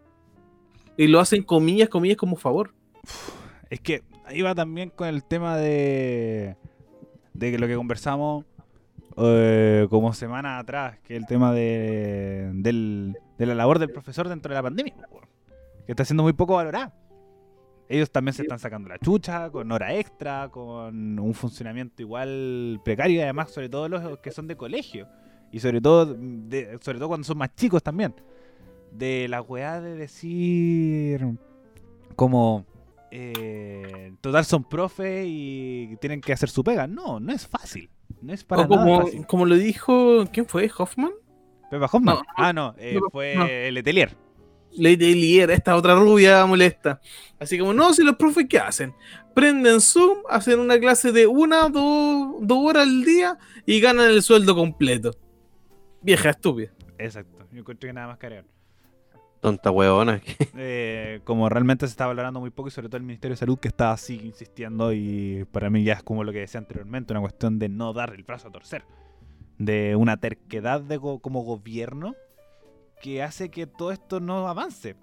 Y lo hacen comillas, comillas como favor. Es que ahí va también con el tema de, de lo que conversamos eh, como semana atrás, que es el tema de, de la labor del profesor dentro de la pandemia, que está siendo muy poco valorada. Ellos también se están sacando la chucha, con hora extra, con un funcionamiento igual precario, y además, sobre todo los que son de colegio. Y sobre todo, de, sobre todo cuando son más chicos también. De la weá de decir como eh, total son profe y tienen que hacer su pega. No, no es fácil. No es para como, nada fácil. Como lo dijo, ¿quién fue? ¿Hoffman? Pepa Hoffman. ah, no, eh, fue Letelier. Letelier, esta otra rubia molesta. Así como, no, si los profes, ¿qué hacen? Prenden Zoom, hacen una clase de una, dos, dos horas al día y ganan el sueldo completo. Vieja estúpida. Exacto, yo encuentro que nada más cargar. Tonta huevona. (laughs) eh, como realmente se está valorando muy poco y sobre todo el Ministerio de Salud que está así insistiendo y para mí ya es como lo que decía anteriormente, una cuestión de no dar el brazo a torcer. De una terquedad de como gobierno que hace que todo esto no avance,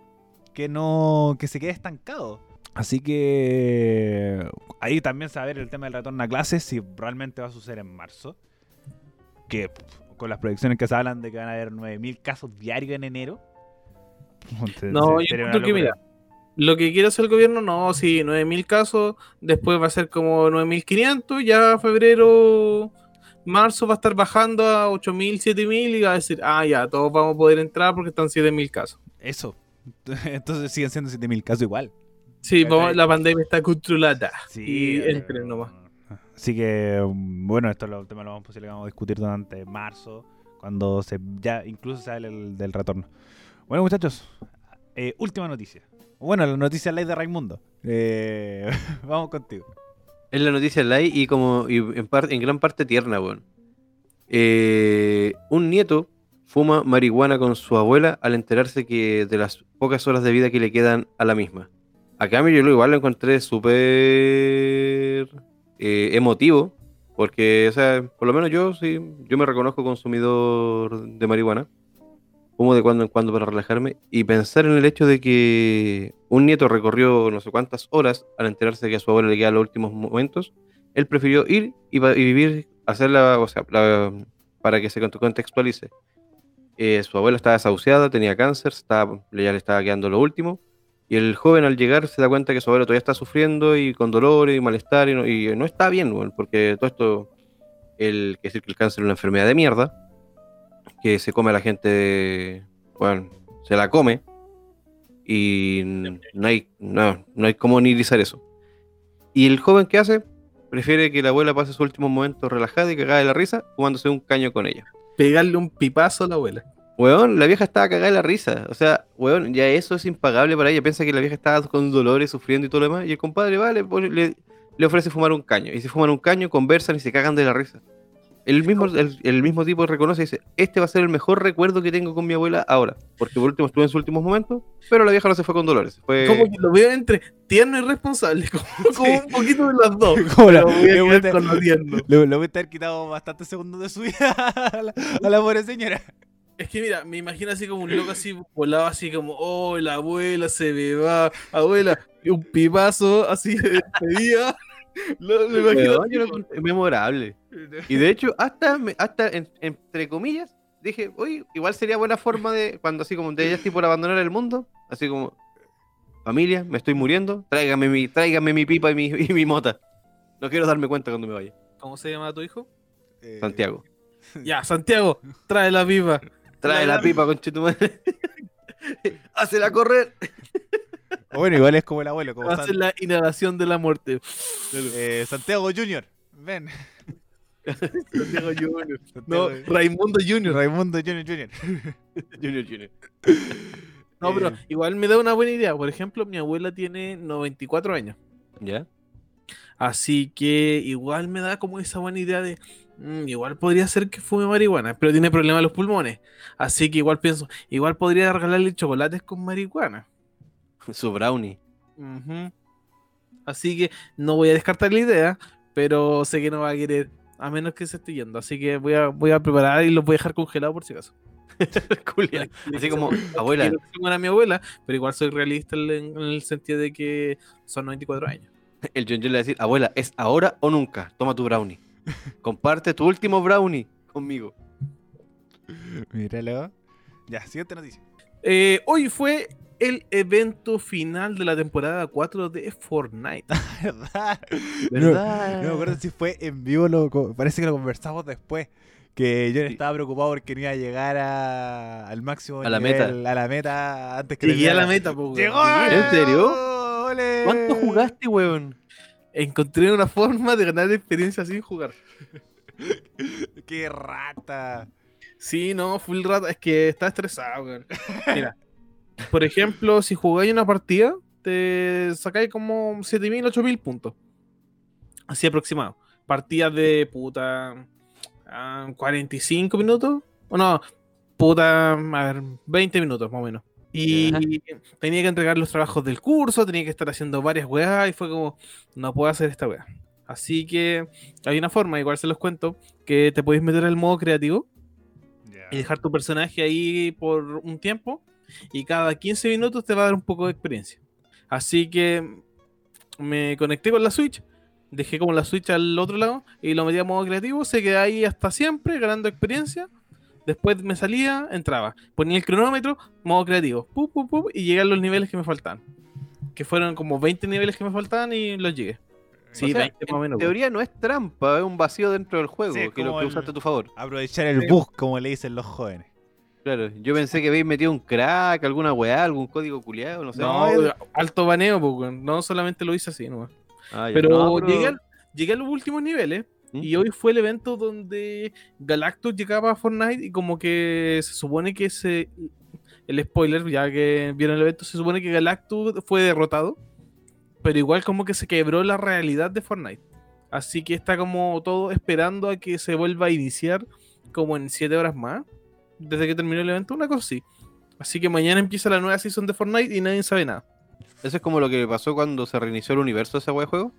que no que se quede estancado. Así que ahí también saber el tema del retorno a clases si realmente va a suceder en marzo, que con las proyecciones que se hablan de que van a haber 9000 casos diarios en enero. No, yo creo que mira, lo que quiere hacer el gobierno, no, si 9000 casos, después va a ser como 9500, ya febrero marzo va a estar bajando a 8.000, 7.000 y va a decir, ah, ya, todos vamos a poder entrar porque están 7.000 casos. Eso. (laughs) Entonces siguen siendo 7.000 casos igual. Sí, la pandemia está controlada. Sí, y entren nomás. Así que, bueno, esto lo, tema lo vamos, posible, vamos a discutir durante marzo, cuando se ya incluso sale el, del retorno. Bueno, muchachos, eh, última noticia. Bueno, la noticia ley de Raimundo. Eh, (laughs) vamos contigo. Es la noticia light y como en, parte, en gran parte tierna, weón. Eh, un nieto fuma marihuana con su abuela al enterarse que de las pocas horas de vida que le quedan a la misma. A cambio yo igual lo encontré súper eh, emotivo, porque, o sea, por lo menos yo sí, yo me reconozco consumidor de marihuana como de cuando en cuando para relajarme y pensar en el hecho de que un nieto recorrió no sé cuántas horas al enterarse que a su abuela le quedan los últimos momentos, él prefirió ir y, vivir, hacerla, o sea, para que se contextualice. Eh, su abuela estaba desahuciada, tenía cáncer, estaba, ya le estaba quedando lo último, y el joven al llegar se da cuenta que su abuela todavía está sufriendo y con dolor y malestar y no, está bien, porque todo esto, el, que decir que el cáncer es una enfermedad de mierda, que se come a la gente, bueno, se la come y no hay, no, no hay cómo analizar eso. Y el joven que hace, prefiere que la abuela pase su último momento relajada y cagada de la risa, fumándose un caño con ella. Pegarle un pipazo a la abuela. Weón, la vieja estaba cagada de la risa. O sea, weón, ya eso es impagable para ella. Piensa que la vieja estaba con dolores, sufriendo y todo lo demás. Y el compadre, vale, le ofrece fumar un caño. Y se fuman un caño, conversan y se cagan de la risa. El mismo, el, mismo tipo reconoce y dice, este va a ser el mejor recuerdo que tengo con mi abuela ahora. Porque por último estuve en sus últimos momentos, pero la vieja no se fue con dolores. Fue... Como que lo veo entre tierno y responsable, (laughs) como, un poquito de las dos. (laughs) Como lo voy a le, con lo tierno. Le, voy a estar quitado bastantes segundos de su vida (laughs) a la, a la pobre señora. Es que mira, me imagino así como un loco así volado así como, oh, la abuela se me va, abuela, y un pipazo así de despedida. (laughs) Lo, me imagino es memorable. Y de hecho, hasta, hasta entre comillas, dije, oye, igual sería buena forma de, cuando así como de ella estoy por abandonar el mundo, así como, familia, me estoy muriendo, tráigame mi, tráigame mi pipa y mi, y mi mota. No quiero darme cuenta cuando me vaya. ¿Cómo se llama tu hijo? Santiago. Ya, Santiago, trae la pipa. Trae la, pipa, conchetumadre. Hácela (laughs) correr. Bueno, igual es como el abuelo. Como Hace la inhalación de la muerte. Eh, Santiago Junior, ven. Santiago Junior. (laughs) No, Raimundo Junior. Raimundo Junior Junior. (laughs) junior Junior. No, pero eh. igual me da una buena idea. Por ejemplo, mi abuela tiene 94 años. ¿Ya? Así que igual me da como esa buena idea de Mm, igual podría ser que fume marihuana, pero tiene problemas los pulmones. Así que igual pienso, igual podría regalarle chocolates con marihuana. (laughs) Su brownie. Así que no voy a descartar la idea, pero sé que no va a querer, a menos que se esté yendo. Así que voy a, voy a preparar y los voy a dejar congelados por si acaso. (laughs) Así como, abuela. a mi abuela, pero igual soy realista en, el sentido de que son 94 años. El John le va a decir, abuela, ¿es ahora o nunca? Toma tu brownie. Comparte tu último brownie conmigo. Míralo. Ya, siguiente noticia. Eh, hoy fue el evento final de la temporada 4 de Fortnite. ¿Verdad? (laughs) ¿Verdad? No, me acuerdo si fue en vivo, lo, parece que lo conversamos después. Que yo estaba preocupado porque no iba a llegar a, al máximo a la meta. A la meta antes que Llegué a la meta, ¡Llegó! ¿En serio? ¿Cuánto jugaste, weón? Encontré una forma de ganar experiencia sin jugar. (laughs) ¡Qué rata! Sí, no, full rata. Es que está estresado, weón. (laughs) Mira, por ejemplo, si jugáis una partida, te sacáis como 7000, 8000 puntos. Así aproximado. Partidas de puta. 45 ah, minutos. O no, puta. A ver, 20 minutos más o menos. Y tenía que entregar los trabajos del curso, tenía que estar haciendo varias weas y fue como, no puedo hacer esta wea. Así que hay una forma, igual se los cuento, que te podéis meter al modo creativo y dejar tu personaje ahí por un tiempo y cada 15 minutos te va a dar un poco de experiencia. Así que me conecté con la Switch, dejé como la Switch al otro lado y lo metí a modo creativo, se quedó ahí hasta siempre ganando experiencia Después me salía, entraba. Ponía el cronómetro, modo creativo. y llegué a los niveles que me faltaban. Que fueron como 20 niveles que me faltaban y los llegué. Sí, 20 más o menos. En teoría no es trampa, es un vacío dentro del juego que lo que usaste a tu favor. Aprovechar el bus, como le dicen los jóvenes. Claro, yo pensé que habéis metido un crack, alguna weá, algún código culiado, no sé. No, alto baneo, no solamente lo hice así nomás. Ah, pero, Llegué, llegué, a los últimos niveles y hoy fue el evento donde Galactus llegaba a Fortnite y como que se supone que ese... El spoiler, ya que vieron el evento, se supone que Galactus fue derrotado. Pero igual como que se quebró la realidad de Fortnite. Así que está como todo esperando a que se vuelva a iniciar como en 7 horas más. Desde que terminó el evento, una cosa así. Así que mañana empieza la nueva season de Fortnite y nadie sabe nada. ¿Eso es como lo que pasó cuando se reinició el universo de ese juego?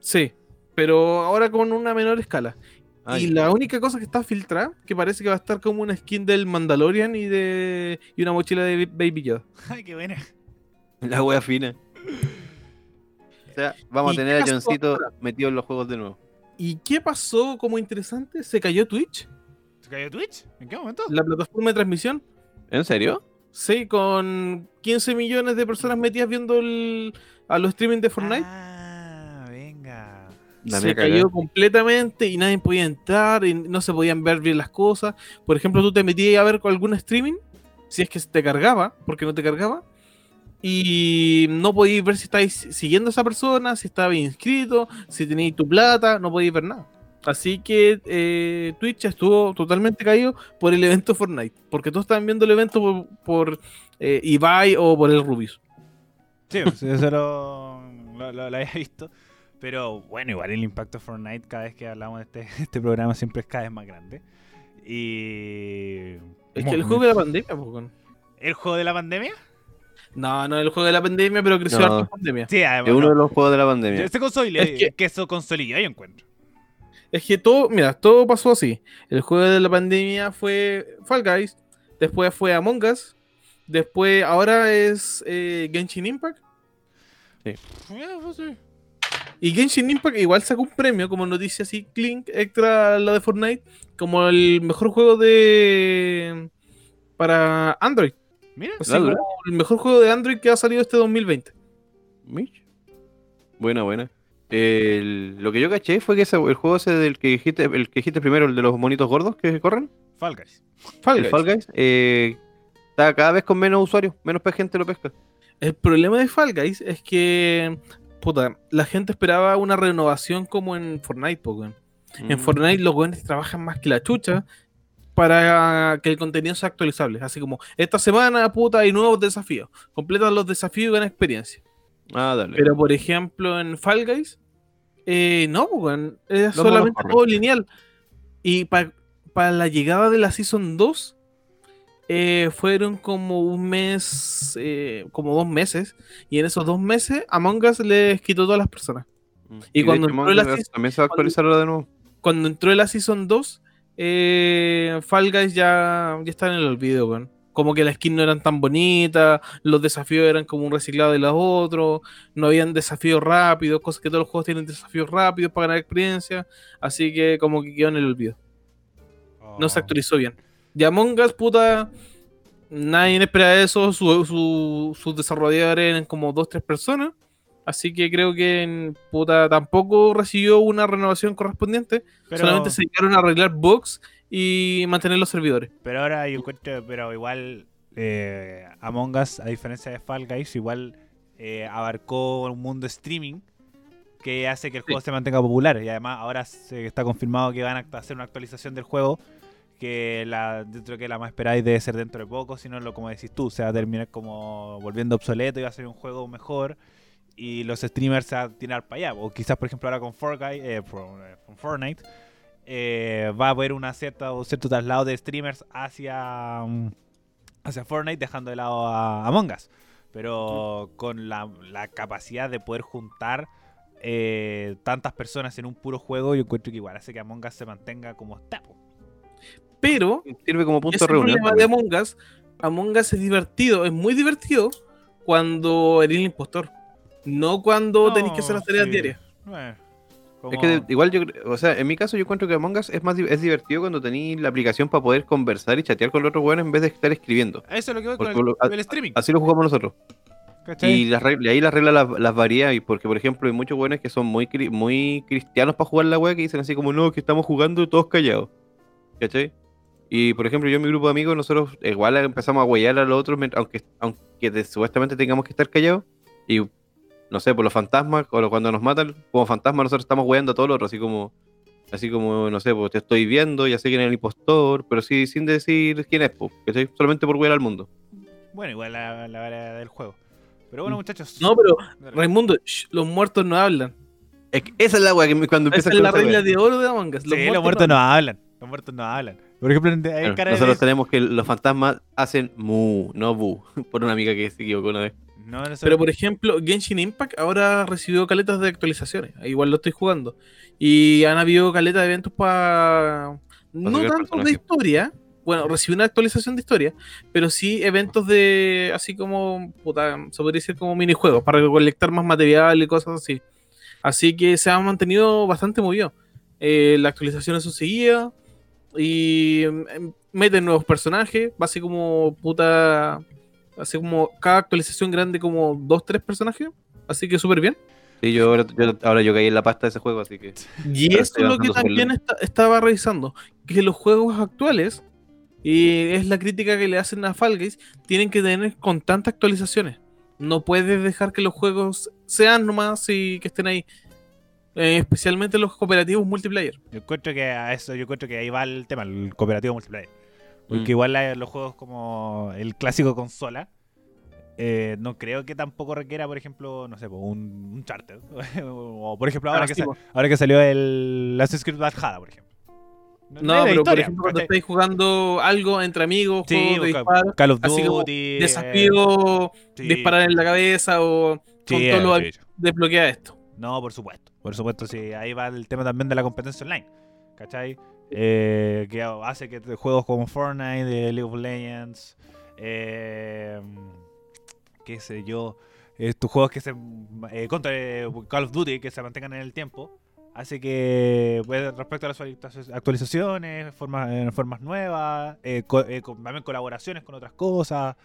Sí, pero ahora con una menor escala. y la única cosa que está filtrada, que parece que va a estar como una skin del Mandalorian y de y una mochila de Baby Yoda. (laughs) Ay, qué buena. La wea fina. (laughs) O sea, vamos a tener a Johncito metido en los juegos de nuevo. ¿Y qué pasó como interesante? ¿Se cayó Twitch? ¿Se cayó Twitch? ¿En qué momento? La plataforma de transmisión. ¿En serio? Sí, con 15 millones de personas metidas viendo a los streaming de Fortnite. Ah se cayó completamente y nadie podía entrar y no se podían ver bien las cosas. Por ejemplo, tú te metías a ver con algún streaming, si es que te cargaba, porque no te cargaba, y no podías ver si estáis siguiendo a esa persona, si estaba inscrito, si tenías tu plata, no podías ver nada. Así que eh, Twitch estuvo totalmente caído por el evento Fortnite, porque todos estaban viendo el evento por, eh, Ibai o por el Rubius. Sí, (laughs) eso lo, lo había visto. Pero bueno, igual el impacto de Fortnite cada vez que hablamos de este, (laughs) este programa siempre es cada vez más grande. Y. Es que el juego de la pandemia, pues, ¿El juego de la pandemia? No, no el juego de la pandemia, pero creció no. la pandemia. Sí, además, es uno de los juegos de la pandemia. Este console, es que, que eso consolidó, yo encuentro. Es que todo, mira, todo pasó así. El juego de la pandemia fue Fall Guys, después fue Among Us, después ahora es eh, Genshin Impact. Sí. Y Genshin Impact igual sacó un premio, como noticia así, Clink, extra la de Fortnite, como el mejor juego de. para Android. Mira, el mejor juego de Android que ha salido este 2020. Buena, buena. lo que yo caché fue que el juego ese del que dijiste, el que dijiste primero, el de los monitos gordos que corren. Fall Guys. Fall Guys. Fall Guys eh, está cada vez con menos usuarios, menos gente lo pesca. El problema de Fall Guys es que puta, la gente esperaba una renovación como en Fortnite, Pokémon. En mm. Fortnite los jóvenes trabajan más que la chucha para que el contenido sea actualizable. Así como, esta semana, puta, hay nuevos desafíos. Completan los desafíos y ganan experiencia. Ah, dale. Pero, por ejemplo, en Fall Guys, eh, no, Pokémon, es solamente todo lineal. Y para la llegada de la Season 2, eh, fueron como un mes, eh, como dos meses, y en esos dos meses Among Us les quitó todas las personas. Mm. Y, cuando entró la también se va a actualizar de nuevo. Cuando entró la Season 2, eh, Fall Guys ya, ya está en el olvido, Como que las skins no eran tan bonitas, los desafíos eran como un reciclado de los otros, no habían desafíos rápidos, cosas que todos los juegos tienen desafíos rápidos para ganar experiencia, así que como que quedó en el olvido. No se oh. actualizó bien. De Among Us, puta, nadie espera eso. sus desarrolladores eran como dos, tres personas. Así que creo que puta tampoco recibió una renovación correspondiente. Solamente se dedicaron a arreglar bugs y mantener los servidores. Pero ahora yo encuentro, pero igual eh, Among Us, a diferencia de Fall Guys, igual eh, abarcó un mundo streaming que hace que el juego se mantenga popular. Y además ahora se está confirmado que van a hacer una actualización del juego que la dentro que la más esperáis debe ser dentro de poco, sino lo como decís tú, se va a terminar como volviendo obsoleto y va a ser un juego mejor y los streamers se van a tirar para allá. O quizás, por ejemplo, ahora con Fortnite, eh, con Fortnite eh, va a haber una cierta, un cierto traslado de streamers hacia, mm, hacia Fortnite, dejando de lado a Among Us. Pero con la, capacidad de poder juntar eh, tantas personas en un puro juego, yo encuentro que igual hace que Among Us se mantenga como está. Pero sirve como punto de reunión. de Among Us, Among Us es divertido, es muy divertido cuando eres el impostor. No cuando tenéis que hacer las tareas diarias. Es que igual yo, o sea, en mi caso yo encuentro que Among Us es más es divertido cuando tenéis la aplicación para poder conversar y chatear con los otros buenos en vez de estar escribiendo. Eso es lo que voy con el, streaming. Así lo jugamos nosotros. Y, las ahí las reglas las, las varía, y porque por ejemplo hay muchos buenos que son muy, muy cristianos para jugar la web que dicen así como no, que estamos jugando todos callados. ¿Cachai? Y por ejemplo, yo y mi grupo de amigos, nosotros igual empezamos a huellar a los otros, aunque, aunque supuestamente tengamos que estar callados. Y no sé, por los fantasmas, o cuando nos matan, como fantasmas, nosotros estamos hueando a todos los otros, así como, así como, no sé, pues te estoy viendo, ya sé quién es el impostor, pero sí sin decir quién es, pues, que solamente por huear al mundo. Bueno, igual la, la vara del juego. Pero bueno, muchachos. No, pero Raimundo, los muertos no hablan. esa es la wea que cuando empieza Esa es la regla de oro de Among Us. Los sí, los muertos no hablan. Los muertos no hablan. Por ejemplo, hay cara nosotros tenemos que los fantasmas hacen mu, no bu, (laughs) por una amiga que se equivocó una vez. Pero por ejemplo, Genshin Impact ahora recibió caletas de actualizaciones. Igual lo estoy jugando. Y han habido caletas de eventos para. No tanto de historia. Bueno, recibió una actualización de historia. Pero sí eventos de. Así como. Puta, se podría decir como minijuegos. Para recolectar más material y cosas así. Así que se ha mantenido bastante movido. Eh, la actualización eso seguía. Y em, meten nuevos personajes, así como puta. Así como cada actualización grande, como dos, tres personajes. Así que súper bien. Sí, yo ahora, yo caí en la pasta de ese juego, así que. (laughs) Y eso es lo que también estaba revisando. Que los juegos actuales, y es la crítica que le hacen a Fall Guys, tienen que tener constantes actualizaciones. No puedes dejar que los juegos sean nomás y que estén ahí. Eh, especialmente los cooperativos multiplayer. Yo encuentro que a eso, yo encuentro que ahí va el tema, el cooperativo multiplayer. Porque mm. igual los juegos como el clásico consola, Eh, no creo que tampoco requiera, por ejemplo, no sé, un, un charter. (laughs) o por ejemplo, ahora, ah, que ahora que salió el Assassin's Creed Valhalla, por ejemplo. No, pero por ejemplo, cuando estáis jugando algo entre amigos, sí, de disparo, Call of Duty, desafío, disparar en la cabeza o con todo lo desbloquea esto. No, por supuesto. Por supuesto, sí. Ahí va el tema también de la competencia online. ¿Cachai? Eh, que hace que juegos como Fortnite, League of Legends, eh, qué sé yo, estos juegos que se eh, contra Call of Duty que se mantengan en el tiempo, hace que pues, respecto a las actualizaciones, formas, formas nuevas, también colaboraciones con otras cosas,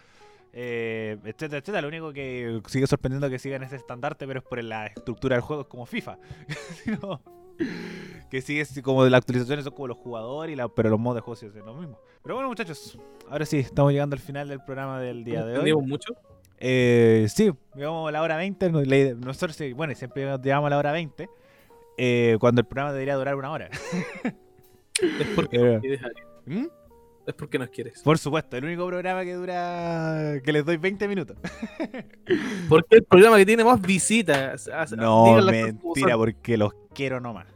etcétera, etcétera. Lo único que sigue sorprendiendo que sigan ese estandarte, pero es por la estructura del juego, es como FIFA. (laughs) que sigue como de las actualizaciones son como los jugadores, y la, pero los modos de juego siguen lo mismo. Pero bueno, muchachos, ahora sí, estamos llegando al final del programa del día de hoy. ¿Llevamos mucho? Eh, sí, llevamos la hora 20. Nosotros, bueno, siempre llevamos la hora 20. Eh, cuando el programa debería durar una hora. es porque (laughs) ¿Mm? Es porque nos quieres. Por supuesto, el único programa que dura. que les doy 20 minutos. (laughs) porque el programa que tiene más visitas. No, mentira, porque los quiero nomás.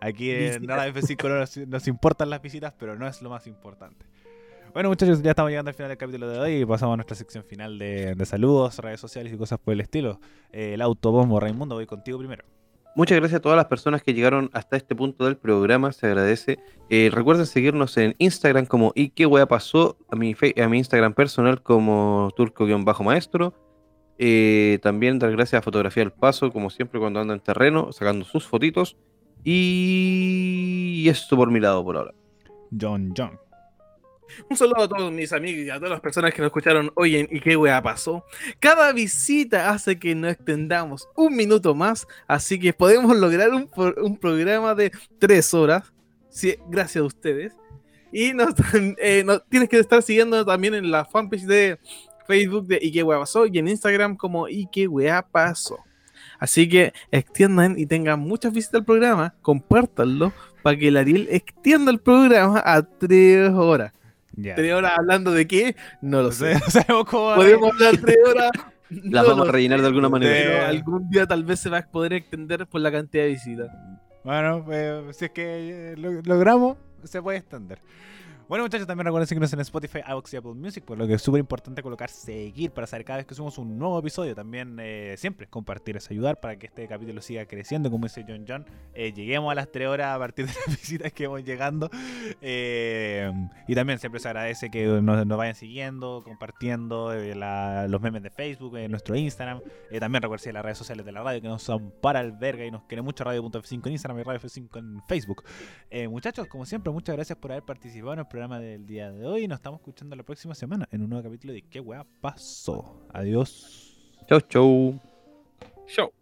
Aquí en Nada F5 nos, importan las visitas, pero no es lo más importante. Bueno, muchachos, ya estamos llegando al final del capítulo de hoy y pasamos a nuestra sección final de, saludos, redes sociales y cosas por el estilo. Eh, el autobombo Raimundo, voy contigo primero. Muchas gracias a todas las personas que llegaron hasta este punto del programa, se agradece. Eh, recuerden seguirnos en Instagram como y a mi, a mi Instagram personal como turco-maestro. Eh, también dar gracias a Fotografía del Paso, como siempre cuando anda en terreno, sacando sus fotitos. Y esto por mi lado por ahora. John John. Un saludo a todos mis amigos y a todas las personas que nos escucharon hoy en ¿Y qué wea pasó? Cada visita hace que nos extendamos un minuto más, así que podemos (laughs) lograr un, programa de tres horas, gracias a ustedes. Y nos, (laughs) eh, tienes que estar siguiendo también en la fanpage de Facebook de ¿Y qué wea pasó? y en Instagram como ¿Y qué wea pasó? Así que extiendan y tengan muchas visitas al programa, compártanlo para que el Ariel extienda el programa a tres horas. ¿Tres horas hablando de qué? No lo sé. (laughs) Podemos hablar tres horas. (laughs) Las vamos a rellenar de alguna manera. Pero algún día tal vez se va a poder extender por la cantidad de visitas. Bueno, pues, si es que eh, logramos, se puede extender. Bueno, muchachos, también recuerden seguirnos en Spotify, iVoox y Apple Music, por lo que es súper importante colocar seguir para saber cada vez que subimos un nuevo episodio. También eh, siempre compartir es ayudar para que este capítulo siga creciendo. Como dice John John, eh, lleguemos a las 3 horas a partir de las (laughs) visitas que vamos llegando. Eh, y también siempre se agradece que nos, vayan siguiendo, compartiendo los memes de Facebook, nuestro Instagram. también recuerden las redes sociales de la radio que nos son para el verga y nos quiere mucho Radio.f5 en Instagram y Radio F5 en Facebook. muchachos, como siempre, muchas gracias por haber participado en el programa del día de hoy. Nos estamos escuchando la próxima semana en un nuevo capítulo de ¿Qué weá pasó? Adiós. Chau, chau. Chau.